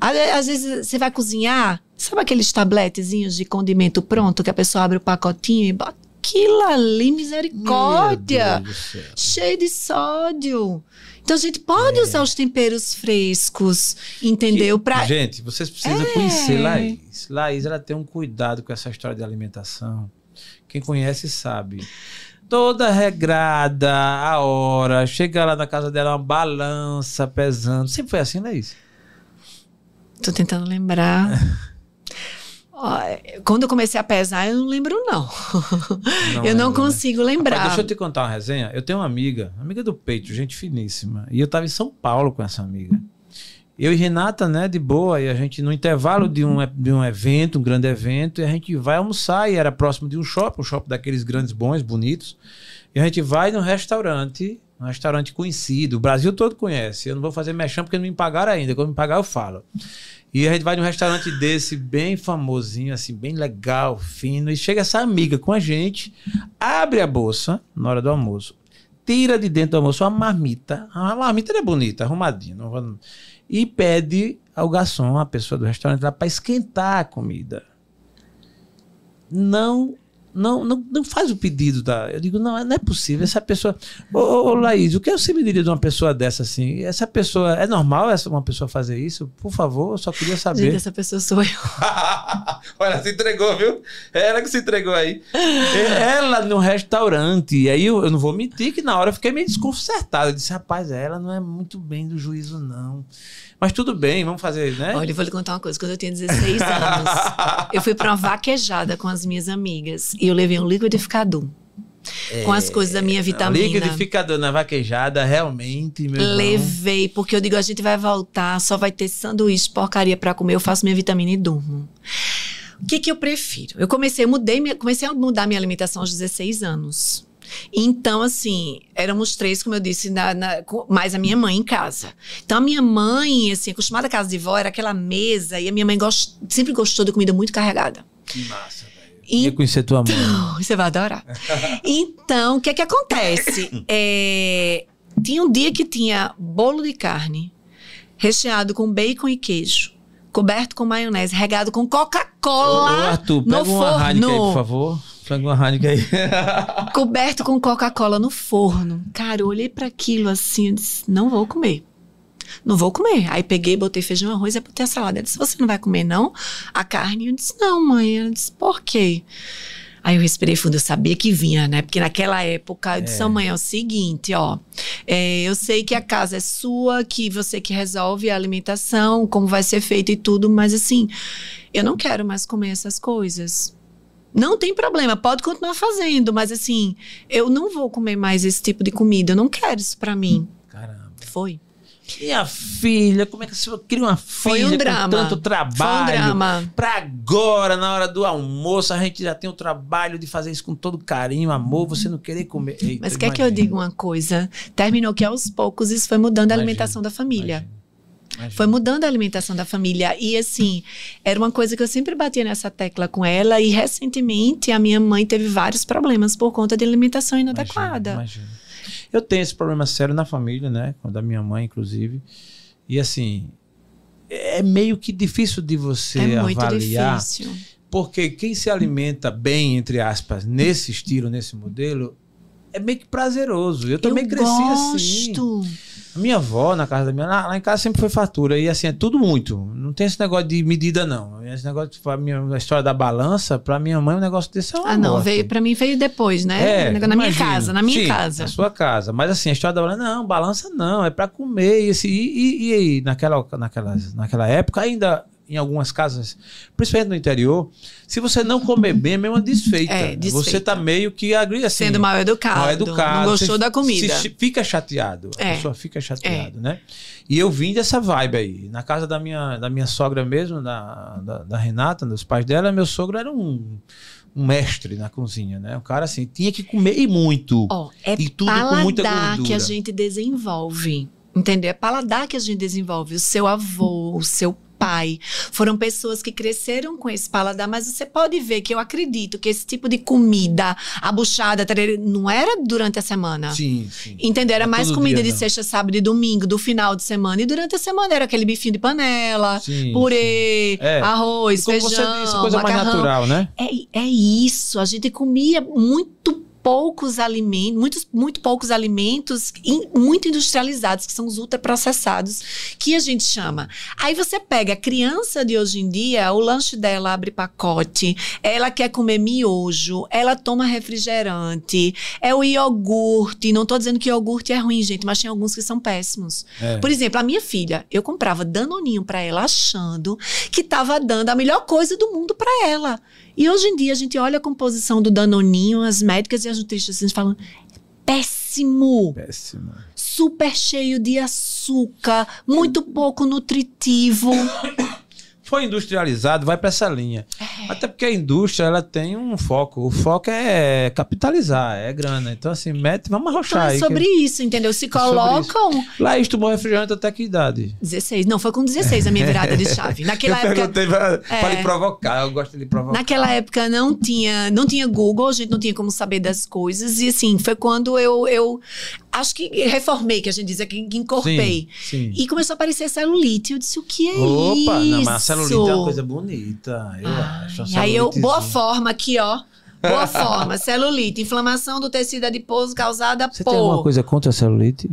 B: Às vezes você vai cozinhar, sabe aqueles tabletezinhos de condimento pronto que a pessoa abre o pacotinho e bota aquilo ali, misericórdia! Cheio de sódio. Então a gente pode é. usar os temperos frescos, entendeu?
A: Que, pra... Gente, vocês precisam é. conhecer Laís. Laís, ela tem um cuidado com essa história de alimentação. Quem conhece sabe. Toda regrada, a hora, chega lá na casa dela, uma balança pesando. Sempre foi assim, Laís?
B: Tô tentando lembrar. Quando eu comecei a pesar, eu não lembro, não. não eu não né? consigo lembrar. Rapaz,
A: deixa eu te contar uma resenha. Eu tenho uma amiga, amiga do peito, gente finíssima. E eu estava em São Paulo com essa amiga. Eu e Renata, né, de boa, e a gente, no intervalo de um, de um evento, um grande evento, e a gente vai almoçar, e era próximo de um shopping, um shopping daqueles grandes bons, bonitos. E a gente vai num restaurante, um restaurante conhecido, o Brasil todo conhece. Eu não vou fazer mexão porque não me pagaram ainda. Quando me pagar, eu falo. E a gente vai num restaurante desse, bem famosinho, assim, bem legal, fino, e chega essa amiga com a gente, abre a bolsa na hora do almoço, tira de dentro do almoço uma marmita, a marmita é bonita, arrumadinha, não, e pede ao garçom, a pessoa do restaurante para esquentar a comida. Não não, não, não faz o pedido da. Eu digo, não, não é possível. Essa pessoa. Ô, ô, Laís, o que você me diria de uma pessoa dessa assim? Essa pessoa. É normal essa, uma pessoa fazer isso? Por favor, eu só queria saber.
B: Gente, essa pessoa sou eu.
A: Olha, se entregou, viu? É ela que se entregou aí. ela no restaurante. Aí eu, eu não vou mentir que na hora eu fiquei meio desconcertado. Eu disse, rapaz, ela não é muito bem do juízo, não. Mas tudo bem, vamos fazer, né?
B: Olha, eu vou lhe contar uma coisa. Quando eu tinha 16 anos, eu fui pra uma vaquejada com as minhas amigas e eu levei um liquidificador. com as coisas da minha vitamina.
A: Liquidificador na vaquejada, realmente, meu irmão.
B: Levei, porque eu digo, a gente vai voltar, só vai ter sanduíche, porcaria pra comer, eu faço minha vitamina e durmo. O que, que eu prefiro? Eu comecei, mudei, comecei a mudar minha alimentação aos 16 anos. Então, assim, éramos três, como eu disse, na, na- mais a minha mãe em casa. Então, a minha mãe, assim, acostumada à casa de vó, era aquela mesa, e a minha mãe gost- sempre gostou de comida muito carregada.
A: Que massa, velho.
B: E-
A: Queria conhecer tua mãe.
B: Você vai adorar. Então, o que é que acontece? É, tinha um dia que tinha bolo de carne, recheado com bacon e queijo, coberto com maionese, regado com Coca-Cola
A: Arthur,
B: no
A: pega uma Heineken aí, por
B: forno.
A: favor. Heineken aí.
B: Coberto com Coca-Cola no forno. Cara, eu olhei para aquilo assim, eu disse, não vou comer. Não vou comer. Aí peguei, botei feijão, arroz e botei a salada. Ela disse, você não vai comer, não? A carne? Eu disse, não, mãe. Ela disse, por quê? Aí eu respirei fundo, eu sabia que vinha, né? Porque naquela época eu disse,
A: É.
B: mãe, é o seguinte, ó. é, eu sei que a casa é sua, que você que resolve a alimentação, como vai ser feito e tudo, mas assim, eu não quero mais comer essas coisas. Não tem problema, pode continuar fazendo, mas assim, eu não vou comer mais esse tipo de comida, eu não quero isso pra mim.
A: Caramba.
B: Foi.
A: E a filha? Como é que você cria uma filha
B: um
A: com tanto
B: Foi um
A: trabalho?
B: drama.
A: Pra agora, na hora do almoço, a gente já tem o trabalho de fazer isso com todo carinho, amor, você não querer comer. Eita,
B: Mas quer que eu
A: imagina,
B: diga uma coisa? Terminou que aos poucos isso foi mudando a
A: Imagino,
B: alimentação da família.
A: imagina, imagina.
B: Foi mudando a alimentação da família. E assim, era uma coisa que eu sempre batia nessa tecla com ela. E recentemente a minha mãe teve vários problemas por conta de alimentação inadequada.
A: Imagina, imagina. Eu tenho esse problema sério na família, né? Da minha mãe, inclusive. E assim, é meio que difícil de você
B: é muito
A: avaliar.
B: difícil.
A: Porque quem se alimenta bem, entre aspas, nesse estilo, nesse modelo, é meio que prazeroso. Eu também cresci assim. A minha avó, na casa da minha. Lá, lá em casa sempre foi fatura. E assim, é tudo muito. Não tem esse negócio de medida, não. Esse negócio a minha a história da balança, pra minha mãe, um negócio desse é uma
B: Ah, não,
A: morte.
B: veio, pra mim veio depois, né?
A: É,
B: na minha
A: imagino.
B: casa, na minha
A: Sim,
B: casa.
A: Na sua casa. Mas assim, a história da balança, não, balança não, é pra comer. E, esse, e, e, e aí, naquela, naquela, naquela época, ainda em algumas casas, principalmente no interior, se você não comer bem, é mesmo uma desfeita.
B: É, desfeita.
A: Você tá meio que assim,
B: Sendo mal educado.
A: mal educado.
B: Não gostou
A: você
B: da comida.
A: se- fica chateado. A
B: É.
A: pessoa fica chateado, né? E eu vim dessa vibe aí. Na casa da minha, da minha sogra mesmo, da, da, da Renata, dos pais dela, meu sogro era um, um mestre na cozinha, né? O cara assim, tinha que comer e muito.
B: Ó, é
A: E tudo com muita
B: paladar que a
A: gordura.
B: gente desenvolve. Entendeu? É paladar que a gente desenvolve. O seu avô, o seu pai. Foram pessoas que cresceram com esse paladar, mas você pode ver que eu acredito que esse tipo de comida, a buchada, não era durante a semana.
A: Sim, sim.
B: Entendeu? Era
A: é
B: mais comida
A: dia,
B: de
A: não.
B: sexta, sábado e domingo, do final de semana. E durante a semana era aquele bifinho de panela,
A: Sim,
B: purê,
A: É.
B: arroz,
A: como
B: feijão,
A: você disse, coisa mais
B: macarrão.
A: natural, né?
B: É, é isso. A gente comia muito poucos alimentos, muitos, muito poucos alimentos in- muito industrializados, que são os ultraprocessados, que a gente chama. Aí você pega a criança de hoje em dia, o lanche dela abre pacote, ela quer comer miojo, ela toma refrigerante, é o iogurte. Não tô dizendo que iogurte é ruim, gente, mas tem alguns que são péssimos.
A: É.
B: Por exemplo, a minha filha, eu comprava danoninho pra ela achando que tava dando a melhor coisa do mundo pra ela. E hoje em dia a gente olha a composição do danoninho, as médicas e as nutricionistas falam "É péssimo,
A: Péssimo.
B: super cheio de açúcar, muito pouco nutritivo.
A: Foi industrializado, vai para essa linha.
B: É.
A: Até porque a indústria ela tem um foco. O foco é capitalizar, é grana. Então, assim, mete, vamos arrochar
B: é
A: aí.
B: sobre isso, entendeu? Se
A: É
B: colocam
A: Laís tomou refrigerante até que idade?
B: 16, não, foi com 16 a minha virada de chave. Naquela
A: eu
B: época
A: perguntei pra, pra
B: É.
A: lhe provocar, eu gosto de lhe provocar.
B: Naquela época não tinha, não tinha Google, a gente não tinha como saber das coisas. E assim, foi quando eu, eu acho que reformei, que a gente diz aqui, que encorpei.
A: Sim, sim.
B: E começou a aparecer celulite. Eu disse, o que é
A: Opa,
B: isso?
A: não, mas a celulite é uma coisa bonita. Eu
B: Ai,
A: acho.
B: aí eu, boa forma aqui, ó. Boa forma, celulite, inflamação do tecido adiposo causada
A: Você
B: por.
A: tem alguma coisa contra a celulite?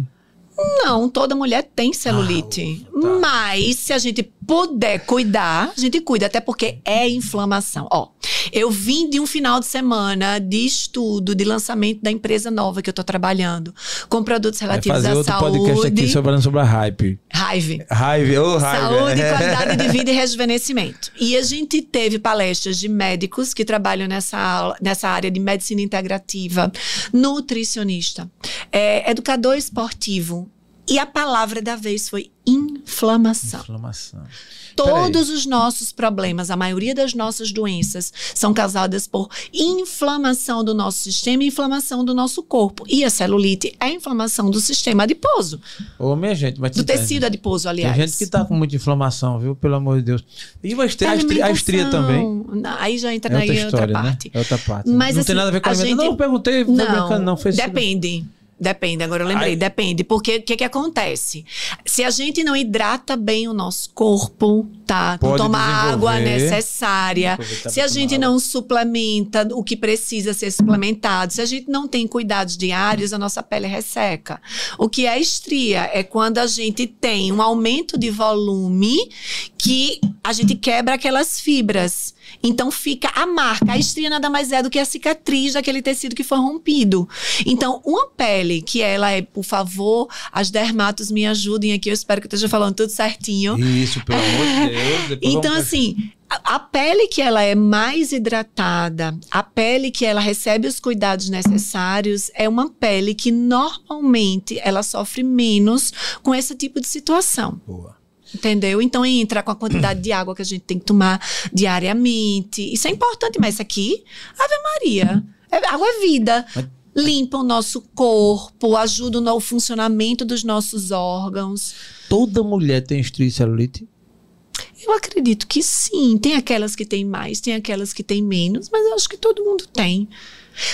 B: Não, toda mulher tem celulite.
A: Ah, tá.
B: Mas se a gente puder cuidar, a gente cuida, até porque é inflamação. Ó, eu vim de um final de semana de estudo, de lançamento da empresa nova que eu tô trabalhando, com produtos relativos
A: fazer
B: à
A: outro podcast aqui
B: saúde.
A: falando sobre a hype.
B: Raiva.
A: Raiva, ô raiva.
B: Saúde,
A: É.
B: qualidade de vida e rejuvenescimento. E a gente teve palestras de médicos que trabalham nessa, nessa área de medicina integrativa, nutricionista, é, educador esportivo. E a palavra da vez foi inflamação.
A: Inflamação.
B: Todos os nossos problemas, a maioria das nossas doenças, são causadas por inflamação do nosso sistema e inflamação do nosso corpo. E a celulite é a inflamação do sistema adiposo,
A: Ô, minha gente, mas
B: do
A: tem-
B: tecido adiposo,
A: Tem
B: aliás.
A: gente que tá com muita inflamação, viu? Pelo amor de Deus. E uma estria, a, estria, a estria também.
B: Aí já entra
A: É
B: na
A: outra
B: outra,
A: história,
B: parte.
A: né? É outra parte.
B: Mas,
A: não
B: assim,
A: tem nada a ver com
B: a
A: alimentação.
B: gente-
A: Não, perguntei, foi brincando, não. Fez
B: Depende. Depende, agora eu lembrei,
A: Ai.
B: depende. Porque o que, que acontece? Se a gente não hidrata bem o nosso corpo, tá? Não
A: Pode
B: toma a água necessária. Se a gente
A: água.
B: não suplementa o que precisa ser suplementado, se a gente não tem cuidados diários, a nossa pele resseca. O que é estria é quando a gente tem um aumento de volume que a gente quebra aquelas fibras. Então fica a marca. A estria nada mais é do que a cicatriz daquele tecido que foi rompido. Então, uma pele que ela é, por favor, as dermatos me ajudem aqui. Eu espero que eu esteja falando tudo certinho.
A: Isso, pelo amor de Deus. Depois
B: Então,
A: vamos-
B: assim, a, a pele que ela é mais hidratada, a pele que ela recebe os cuidados necessários, é uma pele que normalmente ela sofre menos com esse tipo de situação.
A: Boa.
B: Entendeu? Então entra com a quantidade de água que a gente tem que tomar diariamente. Isso é importante, mas isso aqui, Ave Maria. É- água é vida. Limpa o nosso corpo, ajuda no funcionamento dos nossos órgãos.
A: Toda mulher tem estria e celulite?
B: Eu acredito que sim. Tem aquelas que têm mais, tem aquelas que têm menos, mas eu acho que todo mundo tem.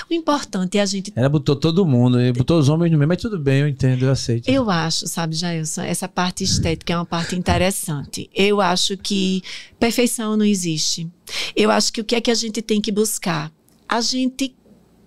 B: O importante é a gente.
A: Ela botou todo mundo, botou os homens no meio, mas tudo bem, eu entendo, eu aceito.
B: Eu acho, sabe, Jailson, essa parte estética é uma parte interessante. Eu acho que perfeição não existe. Eu acho que o que é que a gente tem que buscar? A gente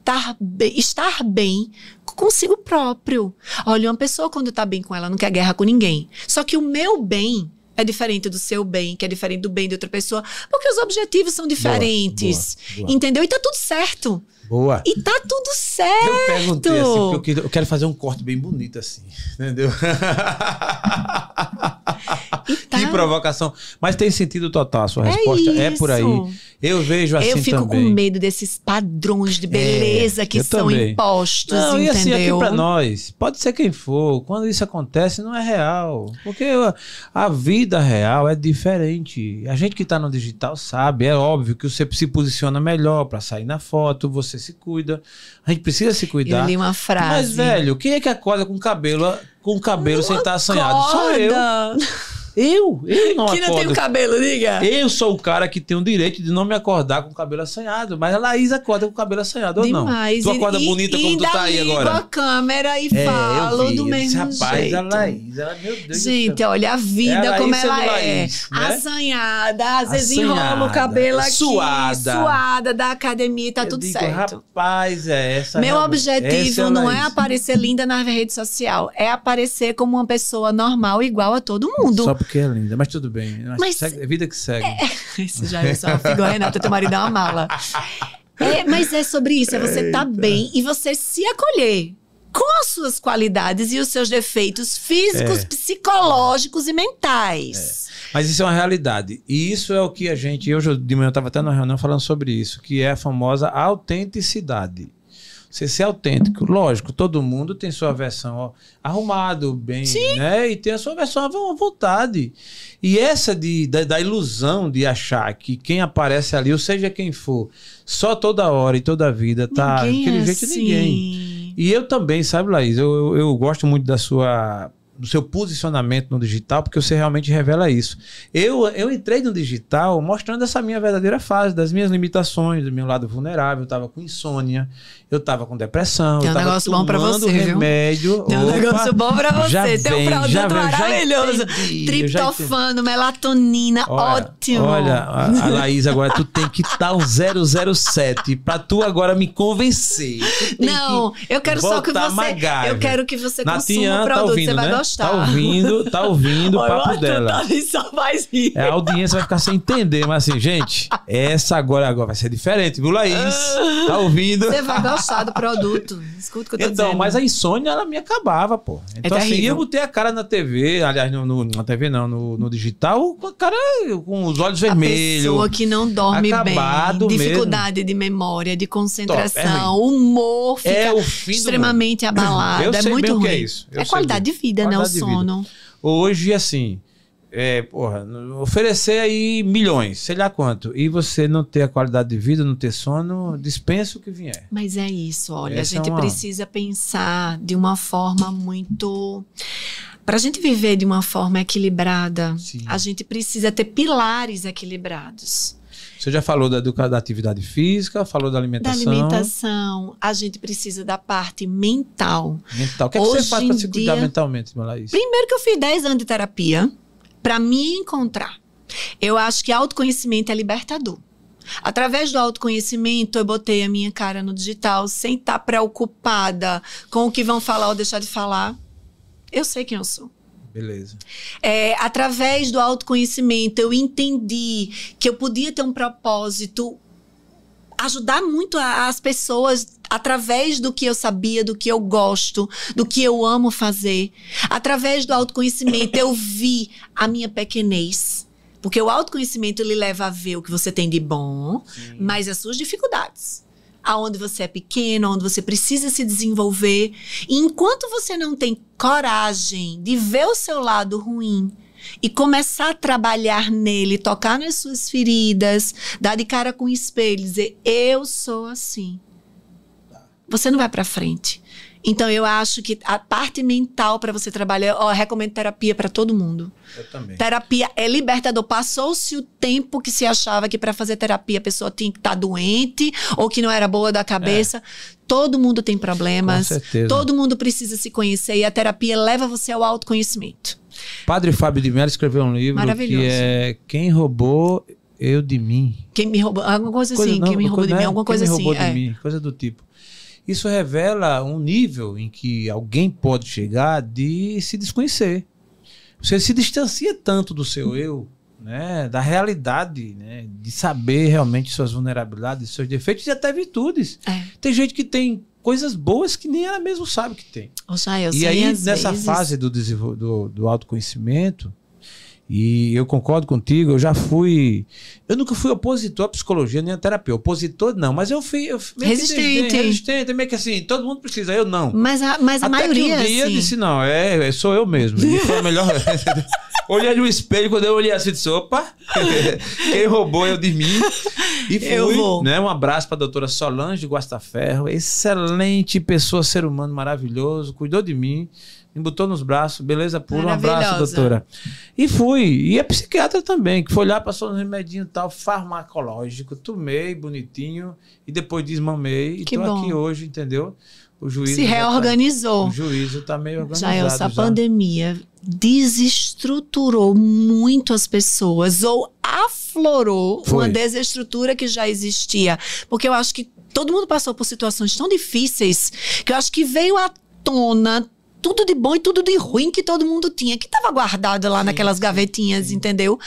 B: tar bem- estar bem consigo próprio. Olha, uma pessoa quando tá bem com ela não quer guerra com ninguém. Só que o meu bem é diferente do seu bem, que é diferente do bem de outra pessoa, porque os objetivos são diferentes.
A: boa, boa.
B: Entendeu? E tá tudo certo.
A: Boa.
B: E tá tudo certo.
A: Eu perguntei assim, porque eu quero, eu quero fazer um corte bem bonito assim, entendeu?
B: Tá.
A: Que provocação. Mas tem sentido total a sua
B: É
A: resposta. É, por aí. Eu vejo assim
B: eu fico
A: também.
B: com medo desses padrões de beleza que
A: eu
B: são
A: também.
B: impostos,
A: Não, e assim, aqui
B: entendeu?
A: pra nós, pode ser quem for, quando isso acontece, não é real. Porque a, a vida real é diferente. A gente que tá no digital sabe, é óbvio que você se posiciona melhor pra sair na foto, você se cuida. A gente precisa se
B: eu
A: cuidar.
B: li uma frase.
A: Mas, velho, quem é que acorda com cabelo, com cabelo sem estar assanhado? Só eu. Eu, eu não
B: Que não tem
A: acordo.
B: o cabelo, diga.
A: Eu sou o cara que tem o direito de não me acordar com o cabelo assanhado. Mas a Laís acorda com o cabelo assanhado ou não?
B: Demais.
A: Tu acorda
B: E-
A: bonita
B: e
A: como tu
B: ainda
A: tá aí agora.
B: a câmera e
A: É,
B: falo
A: vi.
B: do mesmo
A: Rapaz,
B: jeito.
A: a Laís, ela, meu Deus
B: Gente,
A: do céu.
B: olha a vida
A: É a
B: como ela é.
A: Laís, né?
B: Assanhada, às vezes enrola o
A: Assanhada,
B: cabelo aqui.
A: suada.
B: Suada da academia e tá
A: Eu
B: tudo
A: digo,
B: certo.
A: Rapaz, é essa.
B: Meu objetivo
A: Essa a
B: não é
A: Laís.
B: aparecer linda na rede social, é aparecer como uma pessoa normal, igual a todo mundo.
A: Só porque é linda, mas tudo bem. Mas
B: Mas-
A: segue- é vida que segue.
B: Esse já é só uma figura, Renata, teu marido é uma mala. É, mas é sobre isso, é você estar bem e você se acolher com as suas qualidades e os seus defeitos físicos,
A: É.
B: psicológicos e mentais.
A: Mas isso é uma realidade. E isso é o que a gente. Hoje de manhã eu estava até na reunião falando sobre isso, que é a famosa autenticidade. Você ser autêntico. Lógico, todo mundo tem sua versão ó, arrumado, bem, né? E tem a sua versão à vo- à vontade. E essa de, da, da ilusão de achar que quem aparece ali, ou seja quem for, só toda hora e toda vida tá
B: Ninguém
A: daquele
B: é
A: jeito
B: assim.
A: ninguém. E eu também, sabe, Laís, eu, eu, eu gosto muito da sua do seu posicionamento no digital, porque você realmente revela isso. Eu, eu entrei no digital mostrando essa minha verdadeira fase, das minhas limitações, do meu lado vulnerável, eu estava com insônia. Eu tava com depressão,
B: Tem um negócio bom pra você, viu?
A: remédio.
B: Tem um
A: Opa,
B: negócio bom pra você.
A: já
B: Tem um produto
A: já vem,
B: maravilhoso.
A: entendi,
B: Triptofano, melatonina,
A: Olha,
B: ótimo.
A: Olha, a, a Laís, agora tu tem que dar um 007 pra tu agora me convencer.
B: Não, eu quero só que você.
A: MacGyver.
B: Eu quero que você
A: Natian
B: consuma o
A: tá
B: produto,
A: ouvindo,
B: você vai
A: né?
B: gostar.
A: Tá ouvindo, tá ouvindo o papo dela.
B: tá só faz rir.
A: É, a audiência vai ficar sem entender, mas assim, gente, essa agora, agora vai ser diferente, viu, Laís? Tá ouvindo?
B: Você vai gostar do produto. Escuta o que eu tô
A: Então,
B: dizendo.
A: mas a insônia, ela me acabava, pô. Então, assim,
B: terrível.
A: eu botei a cara na TV, aliás, no, no- na TV não, no, no digital, com a cara com os olhos
B: A
A: vermelhos.
B: pessoa que não dorme bem,
A: mesmo.
B: dificuldade de memória, de
A: Top, é
B: concentração, humor fica
A: É o fim
B: extremamente abalado.
A: Eu
B: é muito
A: o
B: ruim.
A: é
B: é qualidade
A: bem.
B: de vida, né? O
A: Qualidade de vida.
B: sono.
A: Hoje, assim, é, porra, oferecer aí milhões, sei lá quanto, e você não ter a qualidade de vida, não ter sono, dispensa o que vier.
B: Mas é isso, olha,
A: Essa
B: a gente
A: é uma-
B: precisa pensar de uma forma muito. Para a gente viver de uma forma equilibrada,
A: Sim.
B: a gente precisa ter pilares equilibrados.
A: Você já falou da, da atividade física, falou da
B: Da
A: alimentação,
B: alimentação, a gente precisa da parte mental.
A: mental. O que, é que você faz para se cuidar
B: dia-
A: mentalmente, Malaís?
B: Primeiro que eu fiz 10 anos de terapia para me encontrar. Eu acho que autoconhecimento é libertador. Através do autoconhecimento, eu botei a minha cara no digital sem estar preocupada com o que vão falar ou deixar de falar. Eu sei quem eu sou.
A: Beleza.
B: É, através do autoconhecimento, eu entendi que eu podia ter um propósito, ajudar muito a- as pessoas através do que eu sabia, do que eu gosto, do que eu amo fazer. Através do autoconhecimento, eu vi a minha pequenez. Porque o autoconhecimento ele leva a ver o que você tem de bom, mas as suas dificuldades. Aonde você é pequeno, onde você precisa se desenvolver. E enquanto você não tem coragem de ver o seu lado ruim e começar a trabalhar nele, tocar nas suas feridas, dar de cara com o espelho, dizer: Eu sou assim. Você não vai pra frente. Então eu acho que a parte mental para você trabalhar, ó, eu recomendo terapia para todo mundo.
A: Eu também.
B: Terapia é libertador. Passou-se o tempo que se achava que para fazer terapia a pessoa tinha que estar doente ou que não era boa da cabeça. Todo mundo tem problemas.
A: Com certeza.
B: Todo mundo precisa se conhecer e a terapia leva você ao autoconhecimento.
A: Padre Fábio de Mello escreveu um livro que é Quem Roubou Eu de Mim.
B: Quem me roubou, alguma coisa
A: Coisa-
B: assim,
A: não,
B: quem me roubou
A: coisa-
B: de mim,
A: né?
B: alguma
A: Quem
B: coisa
A: me
B: assim.
A: roubou
B: é.
A: de mim, coisa do tipo. Isso revela um nível em que alguém pode chegar de se desconhecer. Você se distancia tanto do seu eu, né, da realidade, né, de saber realmente suas vulnerabilidades, seus defeitos e até virtudes.
B: É.
A: Tem gente que tem coisas boas que nem ela mesmo sabe que tem.
B: Jael,
A: E aí, nessa
B: vezes-
A: fase do, do, do autoconhecimento, e eu concordo contigo, eu já fui. Eu nunca fui opositor à psicologia nem à terapia. Opositor, não, mas eu fui. Eu, meio que
B: Resistente.
A: desdém, resistente, meio que assim, todo mundo precisa, eu não.
B: Mas a, mas a
A: Até
B: maioria,
A: que um dia eu
B: assim,
A: disse, não, é, é, sou eu mesmo. E foi a melhor. olhei no espelho, quando eu olhei assim, disse, opa, quem roubou eu de mim? E fui,
B: Eu
A: né? Um abraço para a doutora Solange Guastaferro, excelente pessoa, ser humano maravilhoso, cuidou de mim, me botou nos braços, beleza pura, um abraço, doutora. E fui, e a psiquiatra também, que foi lá, passou um remedinho e tal, farmacológico, tomei bonitinho, e depois desmamei, e
B: Que
A: tô
B: bom.
A: aqui hoje, entendeu? O juízo
B: se
A: tá-
B: reorganizou.
A: o juízo tá meio organizado.
B: Já essa
A: já.
B: pandemia desestruturou muito as pessoas ou aflorou
A: Foi.
B: uma desestrutura que já existia. Porque eu acho que todo mundo passou por situações tão difíceis que eu acho que veio à tona tudo de bom e tudo de ruim que todo mundo tinha, que estava guardado lá
A: Sim,
B: naquelas gavetinhas,
A: sim.
B: entendeu?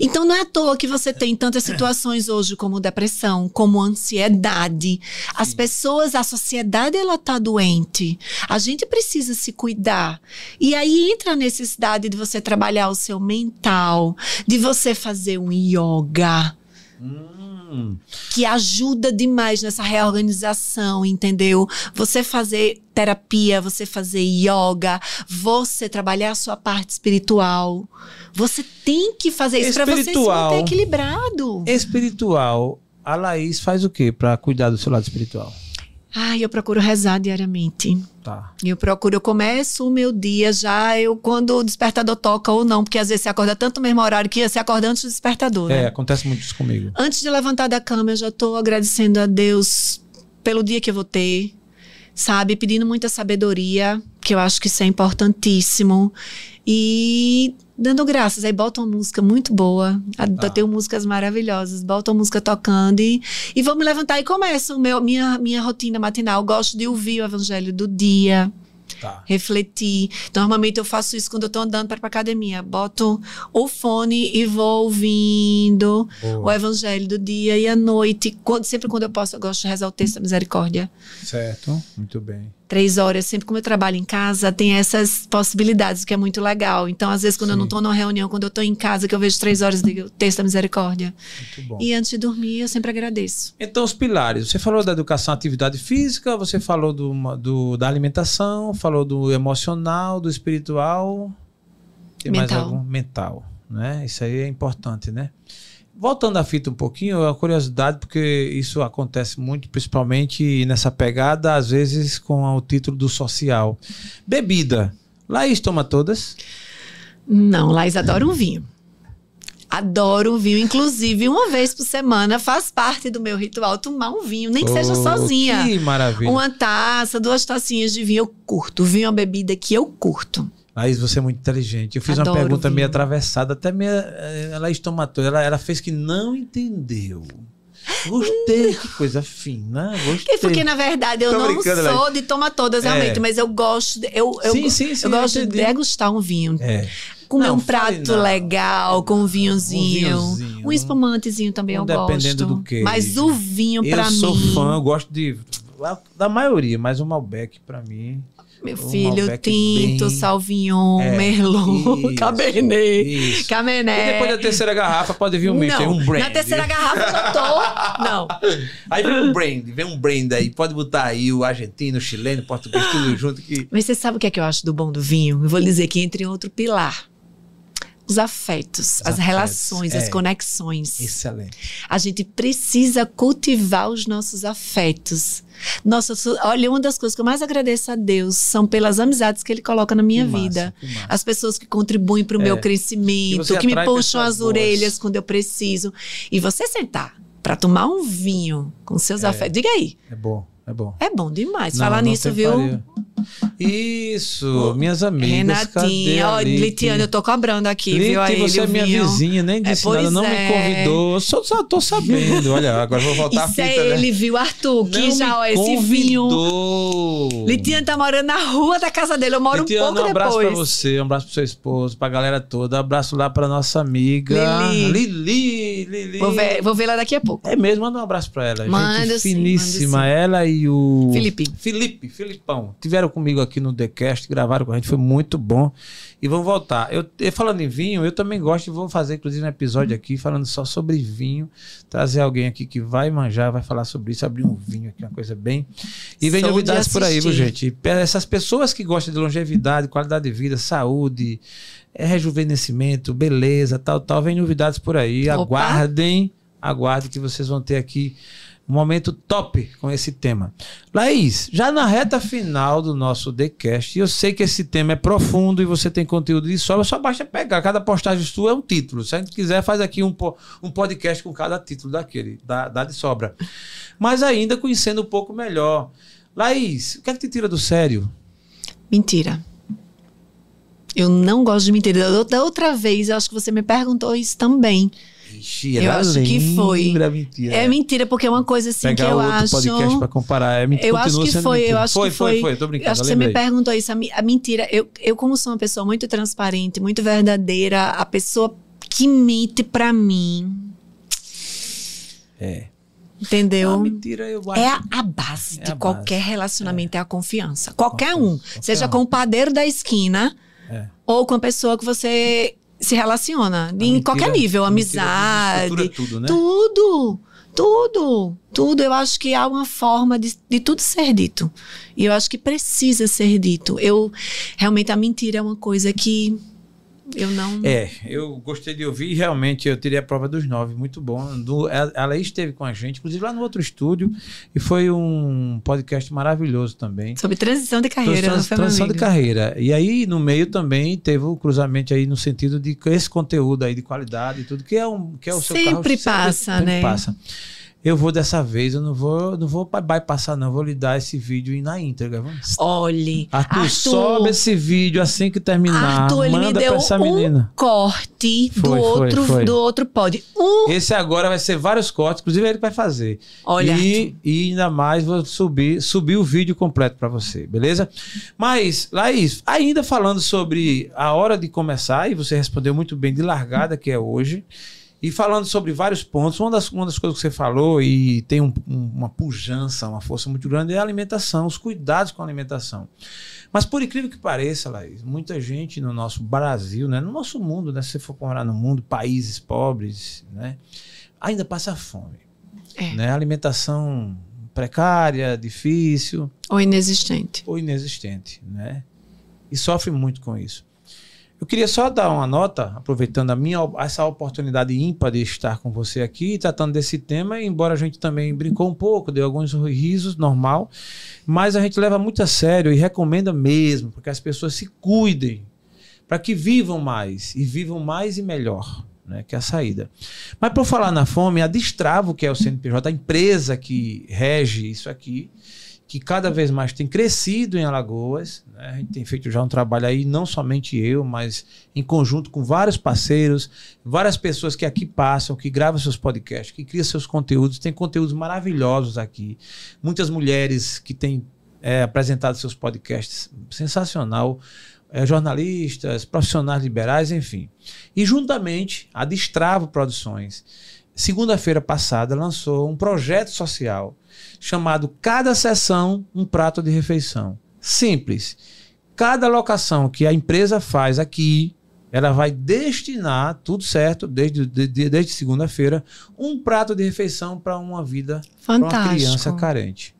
B: Então não é à toa que você tem tantas situações hoje como depressão, como ansiedade. As pessoas, a sociedade ela tá doente. A gente precisa se cuidar. E aí entra a necessidade de você trabalhar o seu mental, de você fazer um yoga
A: Hum,
B: que ajuda demais nessa reorganização, entendeu? Você fazer terapia, você fazer yoga, você trabalhar a sua parte espiritual. Você tem que fazer isso para você se manter equilibrado.
A: espiritual. A Laís faz o quê pra cuidar do seu lado espiritual?
B: Ai, eu procuro rezar diariamente.
A: Tá.
B: Eu procuro, eu começo o meu dia já, eu quando o despertador toca ou não, porque às vezes você acorda tanto no mesmo horário que você acorda antes do despertador,
A: É,
B: né?
A: acontece muito isso comigo.
B: Antes de levantar da cama, eu já tô agradecendo a Deus pelo dia que eu vou ter, sabe? Pedindo muita sabedoria, que eu acho que isso é importantíssimo. E dando graças. Aí bota uma música muito boa. Ah. Tenho músicas maravilhosas. Bota uma música tocando e, e vou me levantar e começo meu, minha, minha rotina matinal. Gosto de ouvir o evangelho do dia. Tá. Refletir. Normalmente eu faço isso quando eu tô andando para a academia. Boto o fone e vou ouvindo Boa. o evangelho do dia e à noite. Quando, sempre quando eu posso, eu gosto de rezar o texto da misericórdia.
A: Certo, muito bem
B: três horas, sempre como eu trabalho em casa, tem essas possibilidades, que é muito legal. Então, às vezes, quando Sim. eu não estou numa reunião, quando eu estou em casa, que eu vejo três horas de texto da misericórdia. Muito bom. E antes de dormir, eu sempre agradeço.
A: Então, os pilares. Você falou da educação, atividade física, você falou do, do da alimentação, falou do emocional, do espiritual. Tem mental. mais algum? Mental. Né? Isso aí é importante, né? Voltando à fita um pouquinho, é uma curiosidade, porque isso acontece muito, principalmente nessa pegada, às vezes com o título do social. Bebida. Laís toma todas?
B: Não, Laís adora um vinho. Adoro um vinho, inclusive uma vez por semana faz parte do meu ritual tomar um vinho, nem que oh, seja sozinha.
A: Que maravilha.
B: Uma taça, duas tacinhas de vinho, eu curto. O vinho é uma bebida que eu curto.
A: Laís, você é muito inteligente. Eu fiz Adoro uma pergunta meio atravessada, até meio. Eh, ela estomatou. Ela, ela fez que não entendeu. Gostei, que coisa fina. Gostei.
B: Porque, na verdade, eu Tô não sou Laís. de tomar todas, realmente, é. mas eu gosto. De, eu, eu, sim, sim, sim, eu gosto de degustar um vinho. É. Comer não, um prato legal com um vinhozinho. Um, vinhozinho, um espumantezinho também um eu
A: dependendo
B: gosto.
A: Dependendo do que.
B: Mas o vinho, pra mim.
A: Eu sou fã, eu gosto de. Da maioria, mas o Malbec, pra mim.
B: Meu filho, Tinto, bem... Salvignon, é, Merlot, isso, Cabernet, isso. Cabernet.
A: E depois da terceira garrafa pode vir um misto, um brand.
B: Na terceira garrafa eu tô... Não.
A: Aí vem um brand, vem um brand aí. Pode botar aí o argentino, o chileno, o português, tudo junto. Que...
B: Mas você sabe o que é que eu acho do bom do vinho? Eu vou lhe dizer que entre outro pilar os afetos, os as afetos, relações, é. as conexões.
A: Excelente.
B: A gente precisa cultivar os nossos afetos. Nossa, olha, uma das coisas que eu mais agradeço a Deus são pelas amizades que Ele coloca na minha que vida. Massa, as pessoas que contribuem para o é. meu crescimento, que me puxam as boas. orelhas quando eu preciso. E você sentar para tomar um vinho com seus é. afetos. Diga aí.
A: É bom, é bom.
B: É bom demais. Não, Falar não nisso, viu?
A: Isso, minhas amigas.
B: Renatinha, ó, Litiane, eu tô cobrando aqui, Liti, viu? Aí,
A: você é minha vizinha, nem é, disse é, nada, não é. me convidou. Só, só tô sabendo. Olha, agora vou voltar
B: Isso
A: a
B: fita, é né? ele, viu, Arthur? Que não já, ó, esse vinho. Litiane tá morando na rua da casa dele. Eu moro Litiane, um pouco
A: um abraço
B: depois.
A: pra você, um abraço pro seu esposo, pra galera toda. Um abraço lá pra nossa amiga. Lili. Lili, Lili.
B: Vou ver, vou ver lá daqui a pouco.
A: É mesmo, manda um abraço pra ela.
B: Manda
A: Gente
B: sim,
A: finíssima.
B: Manda
A: sim. Ela e o.
B: Felipe.
A: Felipe, Filipão. Tiveram comigo aqui no TheCast, gravaram com a gente, foi muito bom. E vamos voltar. Eu, eu, falando em vinho, eu também gosto e vou fazer, inclusive, um episódio aqui falando só sobre vinho. Trazer alguém aqui que vai manjar, vai falar sobre isso, abrir um vinho aqui, uma coisa bem. E vem Sou novidades por aí, viu, gente? Essas pessoas que gostam de longevidade, qualidade de vida, saúde, é rejuvenescimento, beleza, tal, tal, vem novidades por aí. Opa. Aguardem, aguardem que vocês vão ter aqui um momento top com esse tema. Laís, já na reta final do nosso TheCast, eu sei que esse tema é profundo e você tem conteúdo de sobra, só basta pegar. Cada postagem sua é um título. Se a gente quiser, faz aqui um, um podcast com cada título daquele, dá, dá de sobra. Mas ainda conhecendo um pouco melhor. Laís, o que é que te tira do sério?
B: Mentira. Eu não gosto de mentira. Da outra vez, eu acho que você me perguntou isso também.
A: Ixi, eu acho que foi.
B: Mentira. É mentira, porque é uma coisa assim Pegar que eu outro acho.
A: podcast para comparar. É mentira,
B: eu acho que foi, mentira. eu acho
A: foi,
B: que foi.
A: Foi, foi, tô brincando.
B: Eu acho que você me perguntou isso. A, mentira, eu, eu, como sou uma pessoa muito transparente, muito verdadeira, a pessoa que mente para mim.
A: É.
B: Entendeu? A
A: mentira.
B: É a, a base é de a qualquer base. relacionamento, é. é. a confiança. Qualquer um. Qualquer seja um. com o padeiro da esquina é. Ou com a pessoa que você se relaciona. A em mentira, qualquer nível, amizade.
A: Tudo, né?
B: Tudo. Tudo, tudo. Eu acho que há uma forma de, de tudo ser dito. E eu acho que precisa ser dito. Eu realmente a mentira é uma coisa que eu não.
A: É, eu gostei de ouvir e realmente eu teria a prova dos nove, muito bom. Do, ela esteve com a gente, inclusive lá no outro estúdio, e foi um podcast maravilhoso também.
B: Sobre transição de carreira,
A: Trans, Transição de carreira. E aí, no meio também teve o cruzamento aí no sentido de esse conteúdo aí de qualidade e tudo, que é, um, que é o seu
B: sempre
A: carro.
B: Passa, sempre,
A: sempre
B: né?
A: passa. Eu vou dessa vez, eu não vou, não vou bypassar, não. Eu vou lhe dar esse vídeo na íntegra. Vamos.
B: Olhe.
A: Arthur, Arthur, sobe esse vídeo assim que terminar. Arthur, ele manda me deu um menina.
B: corte foi, do, foi, outro, foi. do outro pod. Um...
A: Esse agora vai ser vários cortes, inclusive ele vai fazer.
B: Olha.
A: E, e ainda mais vou subir, subir o vídeo completo para você, beleza? Mas, Laís, ainda falando sobre a hora de começar, e você respondeu muito bem de largada, que é hoje. E falando sobre vários pontos, uma das, uma das coisas que você falou e tem um, um, uma pujança, uma força muito grande é a alimentação, os cuidados com a alimentação. Mas por incrível que pareça, Laís, muita gente no nosso Brasil, né, no nosso mundo, né, se você for morar no mundo, países pobres, né, ainda passa fome. É. Né? Alimentação precária, difícil.
B: Ou inexistente.
A: Ou inexistente, né? E sofre muito com isso. Eu queria só dar uma nota, aproveitando a minha essa oportunidade ímpar de estar com você aqui, tratando desse tema, embora a gente também brincou um pouco, deu alguns risos, normal, mas a gente leva muito a sério e recomenda mesmo, porque as pessoas se cuidem, para que vivam mais, e vivam mais e melhor. Né, que é a saída. Mas por falar na fome, a Destravo, que é o CNPJ, a empresa que rege isso aqui, que cada vez mais tem crescido em Alagoas. Né? A gente tem feito já um trabalho aí, não somente eu, mas em conjunto com vários parceiros, várias pessoas que aqui passam, que gravam seus podcasts, que criam seus conteúdos. Tem conteúdos maravilhosos aqui. Muitas mulheres que têm é, apresentado seus podcasts, sensacional. É, jornalistas, profissionais liberais, enfim. E juntamente a Destravo Produções, segunda-feira passada, lançou um projeto social chamado Cada Sessão um Prato de Refeição. Simples. Cada locação que a empresa faz aqui, ela vai destinar, tudo certo, desde, desde, desde segunda-feira, um prato de refeição para uma vida, para uma criança carente.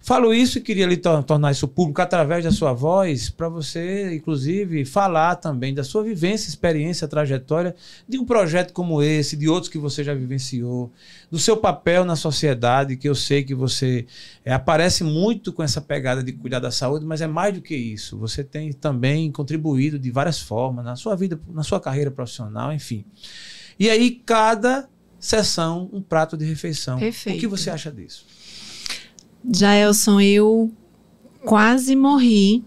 A: Falo isso e queria lhe tornar isso público através da sua voz, para você, inclusive, falar também da sua vivência, experiência, trajetória de um projeto como esse, de outros que você já vivenciou, do seu papel na sociedade, que eu sei que você é, aparece muito com essa pegada de cuidar da saúde, mas é mais do que isso. Você tem também contribuído de várias formas na sua vida, na sua carreira profissional, enfim. E aí, cada sessão, um prato de refeição.
B: Perfeito.
A: O que você acha disso?
B: Jaelson, eu quase morri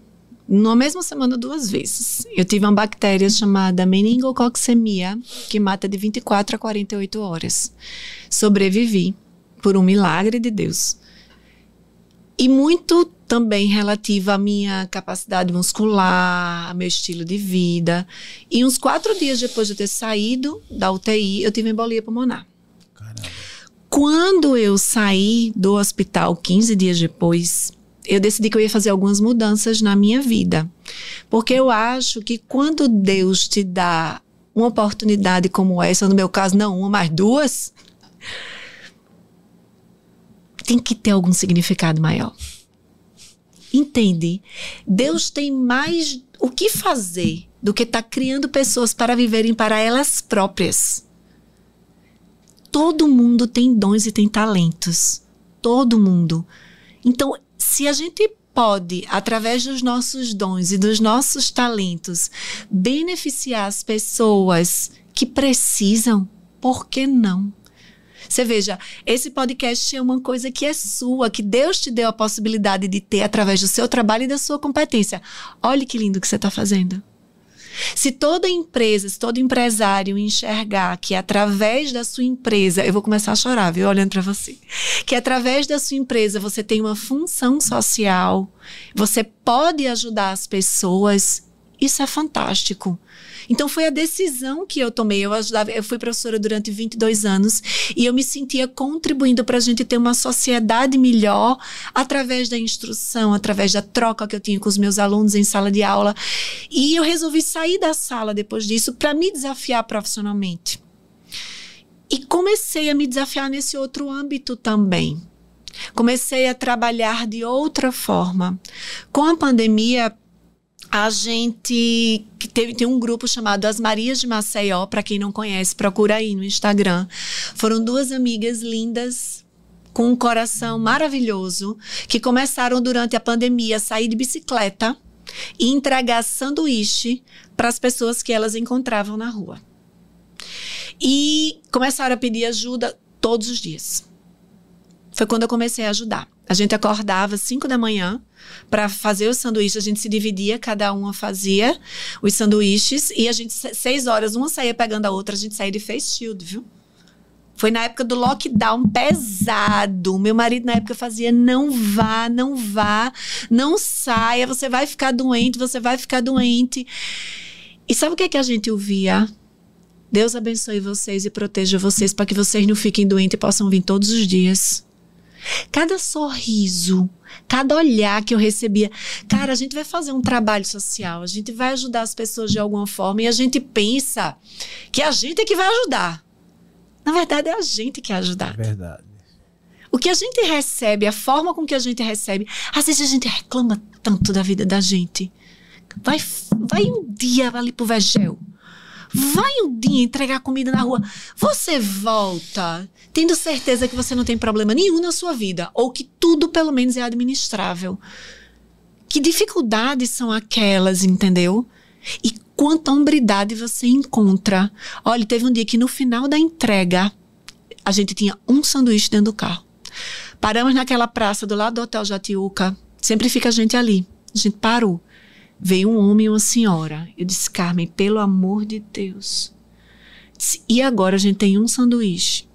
B: na mesma semana duas vezes. Eu tive uma bactéria chamada meningococcemia, que mata de 24 a 48 horas. Sobrevivi por um milagre de Deus. E muito também relativa à minha capacidade muscular, ao meu estilo de vida. E uns quatro dias depois de eu ter saído da UTI, eu tive embolia pulmonar. Quando eu saí do hospital 15 dias depois, eu decidi que eu ia fazer algumas mudanças na minha vida. Porque eu acho que quando Deus te dá uma oportunidade como essa, no meu caso, não uma, mas duas, tem que ter algum significado maior. Entende? Deus tem mais o que fazer do que estar tá criando pessoas para viverem para elas próprias todo mundo tem dons e tem talentos. Todo mundo. Então, se a gente pode, através dos nossos dons e dos nossos talentos, beneficiar as pessoas que precisam, por que não? Você veja, esse podcast é uma coisa que é sua, que Deus te deu a possibilidade de ter através do seu trabalho e da sua competência. Olhe que lindo que você está fazendo. Se toda empresa, se todo empresário enxergar que através da sua empresa, eu vou começar a chorar, viu, olhando para você, que através da sua empresa você tem uma função social, você pode ajudar as pessoas, isso é fantástico. Então foi a decisão que eu tomei. Eu ajudava, eu fui professora durante 22 anos e eu me sentia contribuindo para a gente ter uma sociedade melhor através da instrução, através da troca que eu tinha com os meus alunos em sala de aula. E eu resolvi sair da sala depois disso para me desafiar profissionalmente. E comecei a me desafiar nesse outro âmbito também. Comecei a trabalhar de outra forma. Com a pandemia, a gente teve, tem um grupo chamado As Marias de Maceió, para quem não conhece, procura aí no Instagram. Foram duas amigas lindas com um coração maravilhoso que começaram durante a pandemia a sair de bicicleta e entregar sanduíche para as pessoas que elas encontravam na rua. E começaram a pedir ajuda todos os dias. foi quando eu comecei a ajudar. A gente acordava às 5 da manhã para fazer os sanduíches, a gente se dividia, cada uma fazia os sanduíches e a gente, seis horas, uma saía pegando a outra, a gente saía de face shield, viu? Foi na época do lockdown pesado. Meu marido na época fazia: não vá, não vá, não saia, você vai ficar doente, você vai ficar doente. E sabe o que, é que a gente ouvia? Deus abençoe vocês e proteja vocês para que vocês não fiquem doentes e possam vir todos os dias. Cada sorriso, cada olhar que eu recebia. Cara, a gente vai fazer um trabalho social, a gente vai ajudar as pessoas de alguma forma e a gente pensa que a gente é que vai ajudar. Na verdade, é a gente que é ajudar.
A: É verdade.
B: O que a gente recebe, a forma com que a gente recebe, às vezes a gente reclama tanto da vida da gente. Vai, vai um dia ali pro Vegel. Vai um dia entregar comida na rua. Você volta tendo certeza que você não tem problema nenhum na sua vida, ou que tudo pelo menos é administrável. Que dificuldades são aquelas, entendeu? E quanta hombridade você encontra. Olha, teve um dia que no final da entrega, a gente tinha um sanduíche dentro do carro. Paramos naquela praça do lado do Hotel Jatiuca. Sempre fica a gente ali. A gente parou. Veio um homem e uma senhora. Eu disse, Carmen, pelo amor de Deus. Disse, e agora a gente tem um sanduíche.